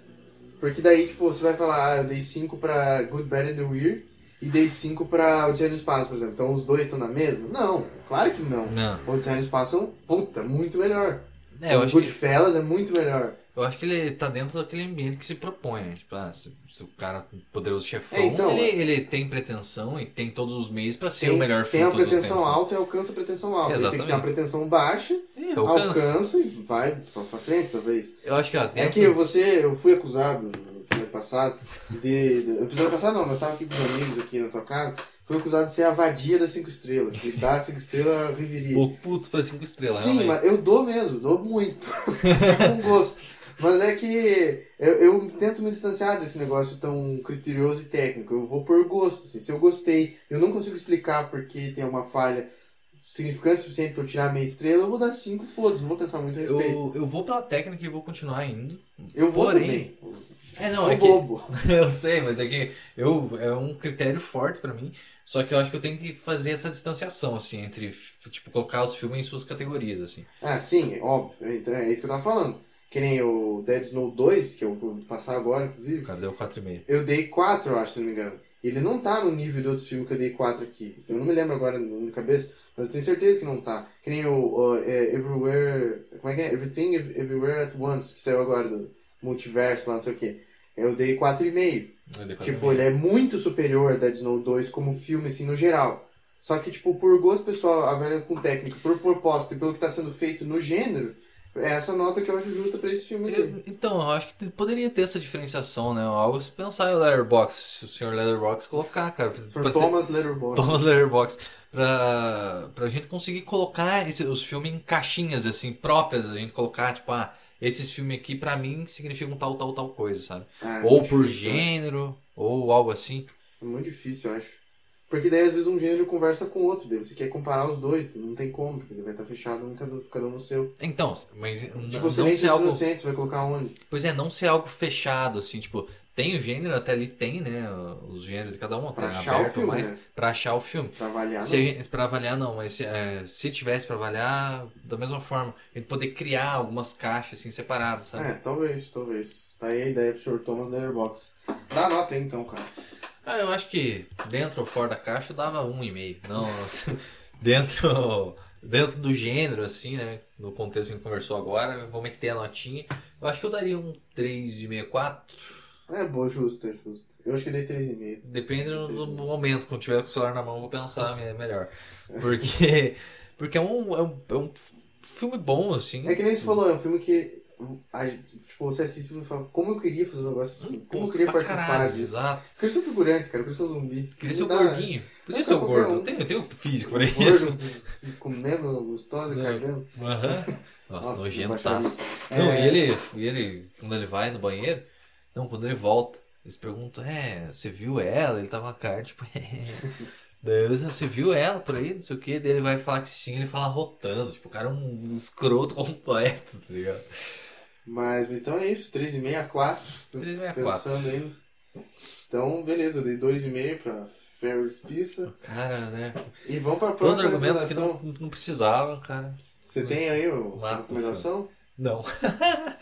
porque daí, tipo, você vai falar, ah, eu dei 5 pra Good, Bad and the Weird e dei 5 pra Odisseia no Espaço, por exemplo. Então os dois estão na mesma? Não, claro que não. Não. O Odisseia no Espaço é um, puta, muito melhor. É, eu o acho, que, Goodfellas é muito melhor. Eu acho que ele tá dentro daquele ambiente que se propõe. né? Tipo, ah, se, se o cara poderoso chefão, É, então, ele, ele tem pretensão e tem todos os meios pra ser Tem, o melhor tem a pretensão tempos. alta e alcança a pretensão alta. Esse aqui tem uma Exatamente. pretensão baixa, eu canso. alcança e vai pra, pra frente, talvez. Eu acho que, ó, É que você, eu fui acusado no episódio passado de. de episódio passado não, mas tava aqui com os amigos aqui na tua casa. Fui acusado de ser a vadia das 5 estrelas. De dar 5 estrelas viveria. O puto pra cinco estrelas, Sim, realmente. mas eu dou mesmo, dou muito. [LAUGHS] com gosto. Mas é que eu, eu tento me distanciar desse negócio tão criterioso e técnico. Eu vou por gosto. Assim. Se eu gostei, eu não consigo explicar porque tem uma falha significante o suficiente pra eu tirar a meia estrela, eu vou dar 5, foda-se, não vou pensar muito a respeito. Eu, eu vou pela técnica e vou continuar indo. Eu, vou porém, também. É, não, é que... bobo. [LAUGHS] eu sei, mas é que eu, é um critério forte pra mim. Só que eu acho que eu tenho que fazer essa distanciação, assim, entre, tipo, colocar os filmes em suas categorias, assim. Ah, sim, óbvio. Então é isso que eu tava falando. Que nem o Dead Snow 2, que eu vou passar agora, inclusive. O cara deu 4,5. Eu dei 4, eu acho, se não me engano. Ele não tá no nível de outros filmes que eu dei 4 aqui. Eu não me lembro agora na cabeça, mas eu tenho certeza que não tá. Que nem o, o, é, Everywhere. Como é que é? Everything Everywhere at Once, que saiu agora do multiverso lá, não sei o que. Eu dei 4,5. Eu dei 4,5. Tipo, ele é muito superior a Dead Snow 2 como filme, assim, no geral. Só que, tipo, por gosto pessoal, avaliando com técnica, por proposta e pelo que tá sendo feito no gênero, essa nota que eu acho justa pra esse filme aqui. Eu- Então, eu acho que poderia ter essa diferenciação, né? Algo se pensar em Letterboxd, se o senhor Letterboxd colocar, cara. Pra ter- Thomas Letterboxd. Thomas Letterboxd. Pra, pra gente conseguir colocar esse- os filmes em caixinhas, assim, próprias. A gente colocar, tipo, ah, esses filmes aqui pra mim significam tal, tal, tal coisa, sabe? Ah, é ou por difícil, gênero, ou algo assim. É muito difícil, eu acho. Porque daí às vezes um gênero conversa com o outro, daí você quer comparar os dois, não tem como, porque vai estar fechado um cada, cada um no seu. Então, mas Tipo, não ser algo. Inocentes, vai colocar onde? Pois é, não ser algo fechado, assim, tipo, tem o gênero, até ali tem, né? Os gêneros de cada um, Pra tem achar o aberto, filme, mas né? pra achar o filme. Pra avaliar, Se não. pra avaliar, não, mas se, é, se tivesse pra avaliar, da mesma forma, gente poder criar algumas caixas assim separadas, sabe? É, talvez, talvez. Tá aí a ideia pro Sr. Thomas Letterboxd. Dá nota aí então, cara. Ah, eu acho que dentro ou fora da caixa eu dava um e meio. Não, [LAUGHS] dentro, dentro do gênero, assim, né? No contexto que a gente conversou agora, vou meter a notinha. Eu acho que eu daria um 3,5, 4. É bom, justo, é justo. Eu acho que dei 3,5. Depende do, momento, quando tiver com o celular na mão, eu vou pensar me- melhor. [LAUGHS] Porque, porque é, um, é, um, é um filme bom, assim. É que nem você falou, é um filme que. Tipo, você assiste e fala, como eu queria fazer um negócio assim? Como eu queria participar caralho, disso? Exato. Queria ser um figurante, cara, eu queria ser um zumbi. Queria ser dá, gordinho. Podia ser qualquer gordo. um. Eu tenho, eu tenho físico pra isso. Gordo, comendo, gostosa, cagando. Aham. [LAUGHS] Nossa, Nossa, tá. Não, É. e ele, e ele, quando ele vai no banheiro, não, quando ele volta, eles perguntam, é, você viu ela? Ele tava a cara, tipo, [LAUGHS] é. Daí eles, você viu ela por aí, não sei o que, daí ele vai falar que sim, ele fala rotando, tipo, o cara é um escroto [LAUGHS] completo, tá ligado? Mas, mas então é isso, 3,5 a 4. Tô 3,5 a Pensando ainda. Então, beleza, eu dei 2,5 pra Ferris Pizza. Cara, né? E vamos pra Todos os próxima argumentos que não, não precisavam, cara. Você tem aí o, a recomendação? Não.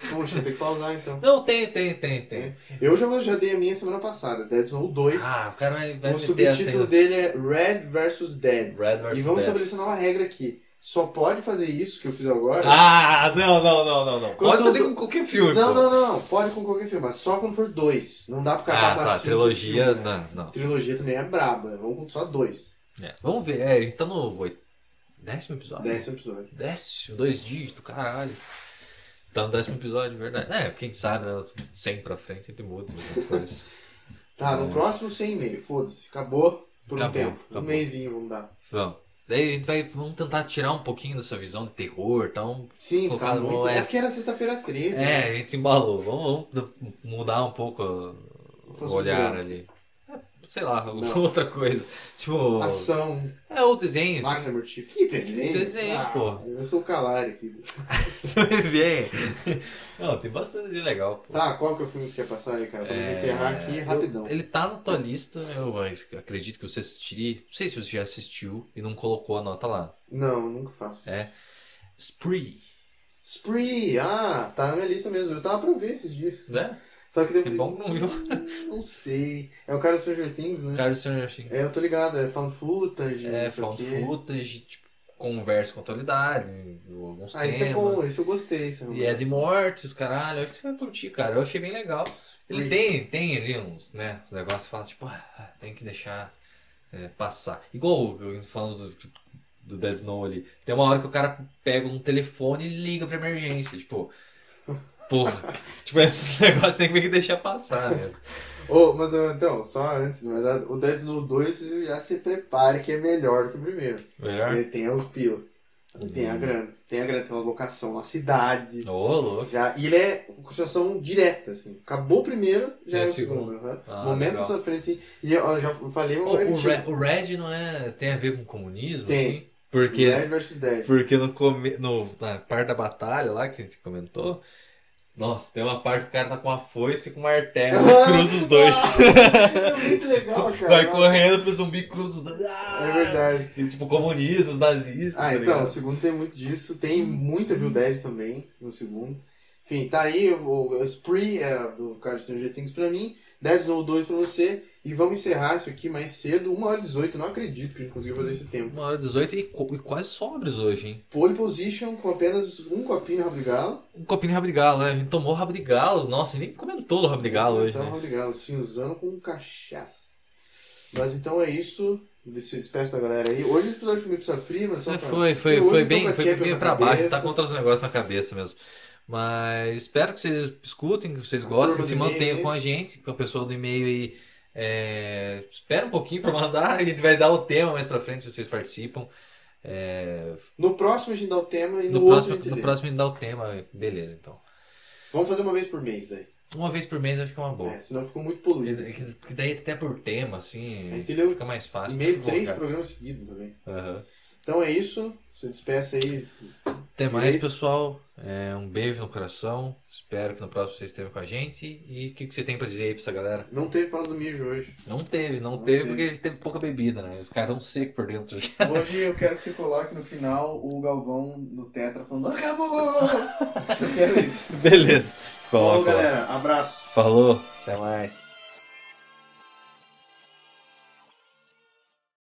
Poxa, tem que pausar então. Não, tem, tem, tem, tem. Eu já, já dei a minha semana passada, Dead Zone 2. Ah, o cara vai, vai o subtítulo dele é Red vs Dead. Red E vs vamos Dead. estabelecer uma nova regra aqui. Só pode fazer isso que eu fiz agora. Ah, não, não, não, não, não. Pode fazer do- com qualquer filme, não, pô. não, não. Pode com qualquer filme, mas só quando for dois. Não dá cara Ah, passar tá. cinco Trilogia, filmes. não, não. Trilogia também é braba. né? Vamos com só dois. É, vamos ver. É, a gente tá no oit- décimo episódio? Décimo episódio. Décimo, dois dígitos, caralho. Tá no décimo episódio, verdade. É, quem sabe, né? 100 pra frente gente muda coisa. Tá, no É. próximo 100 e meio. Foda-se. Acabou por um Acabou, tempo. Um acabou. mêsinho vamos dar. Vamos. Daí a gente vai vamos tentar tirar um pouquinho dessa visão de terror, então. Sim, tá muito. é. É porque era sexta-feira 13. É, né? a gente se embalou. Vamos, vamos mudar um pouco o olhar ali. Sei lá, Não. [LAUGHS] outra coisa. Tipo. Ação, É o desenho, máquina mortífera. Que desenho? Desenho, Ah, pô. Eu sou o Calari aqui. [LAUGHS] Vem. Não, tem bastante de legal. Pô. Tá, qual que é o filme que você quer passar aí, cara? Pra É, encerrar aqui rapidão. Ele tá na tua lista, eu acredito que você assistiria. Não sei se você já assistiu e não colocou a nota lá. Não, nunca faço. É Spree. Spree! Ah, tá na minha lista mesmo. Eu tava pra ver esses dias. Né? Só que depois. bom que não viu. Não sei. É o cara do Stranger Things, né? Cara, Stranger Things. É, eu tô ligado. É found footage, É, o found footage, tipo, conversa com atualidade, alguns Ah, temas. esse é bom. Esse eu gostei. Esse é E é de mortes, caralho. Acho que você vai curtir, cara. Eu achei bem legal. Ele tem, tem ali uns, né, uns negócios que fala, tipo, ah, tem que deixar é, passar. Igual eu falando do, do Dead Snow ali. Tem uma hora que o cara pega um telefone e liga pra emergência. Tipo, porra. [LAUGHS] tipo, esses [LAUGHS] negócios tem que deixar passar mesmo. Ô, mas então, só antes, mas o Snow 2 você já se prepare que é melhor que o primeiro. Melhor? Ele tem os pila. Tem a grana. Tem a grana, tem umas locação na cidade. Ô, louco. Já, e ele é construção direta, assim. Acabou o primeiro, já é é o segundo. segundo. Ah, Momento à sua frente, assim. E eu, já falei, O, eu o. Red, o Red não é. tem a ver com comunismo? Tem. Assim? Porque. Red vs Dead. Porque no, come... no na parte da batalha lá que a gente comentou, Nossa, tem uma parte que o cara tá com uma foice e com um martelo e cruza os dois. É [LAUGHS] muito legal, cara. Vai correndo pro zumbi e cruza os dois. Ah! É verdade. E, tipo, comunistas, os nazistas. Ah, tá então, o segundo tem muito disso. Tem muito Evil Dead também no segundo. Enfim, tá aí o, o Spree é, do Carlos Stranger Things pra mim, Dead Snow 2 pra você. E vamos encerrar isso aqui mais cedo, 1 hora e 18. Não acredito que a gente conseguiu fazer esse tempo. Uma hora e 18 e, e quase sobres hoje, hein? Pole Position com apenas um copinho de rabo de galo. Um copinho de rabo de galo, né? A gente tomou rabo de galo. Nossa, nem comentou no rabo de galo hoje, Então, né? rabo de galo, cinzano com cachaça. Mas então é isso. Se despeça da galera aí. Hoje esse episódio foi meio pizza fria, mas só É, pra... foi, foi, foi bem, foi bem pra baixo, cabeça. tá com outros negócios na cabeça mesmo. Mas espero que vocês escutem, que vocês A gostem, se mantenham com a gente, com a pessoa do e-mail aí. É, espera um pouquinho pra mandar, a gente vai dar o tema mais pra frente se vocês participam. É, No próximo a gente dá o tema e no, no, próximo, no lê. próximo a gente dá o tema, beleza então. Vamos fazer uma vez por mês daí. Uma vez por mês eu acho que é uma boa. É, senão ficou muito poluído. Que- assim. que daí até por tema, assim, fica mais fácil. Meio três programas seguidos também. Aham. Então é isso. Se despeça aí. Até mais, Direito. pessoal. É, um beijo no coração. Espero que no próximo vocês estejam com a gente. E o que, que você tem pra dizer aí pra essa galera? Não teve pausa do mijo hoje. Não teve, não, Não teve, teve. porque a gente teve pouca bebida, né? Os caras tão secos por dentro. Hoje eu quero que você coloque no final o Galvão no Tetra falando Acabou! [LAUGHS] Eu quero isso. Beleza. Falou, lá. galera. Abraço. Falou. Até mais.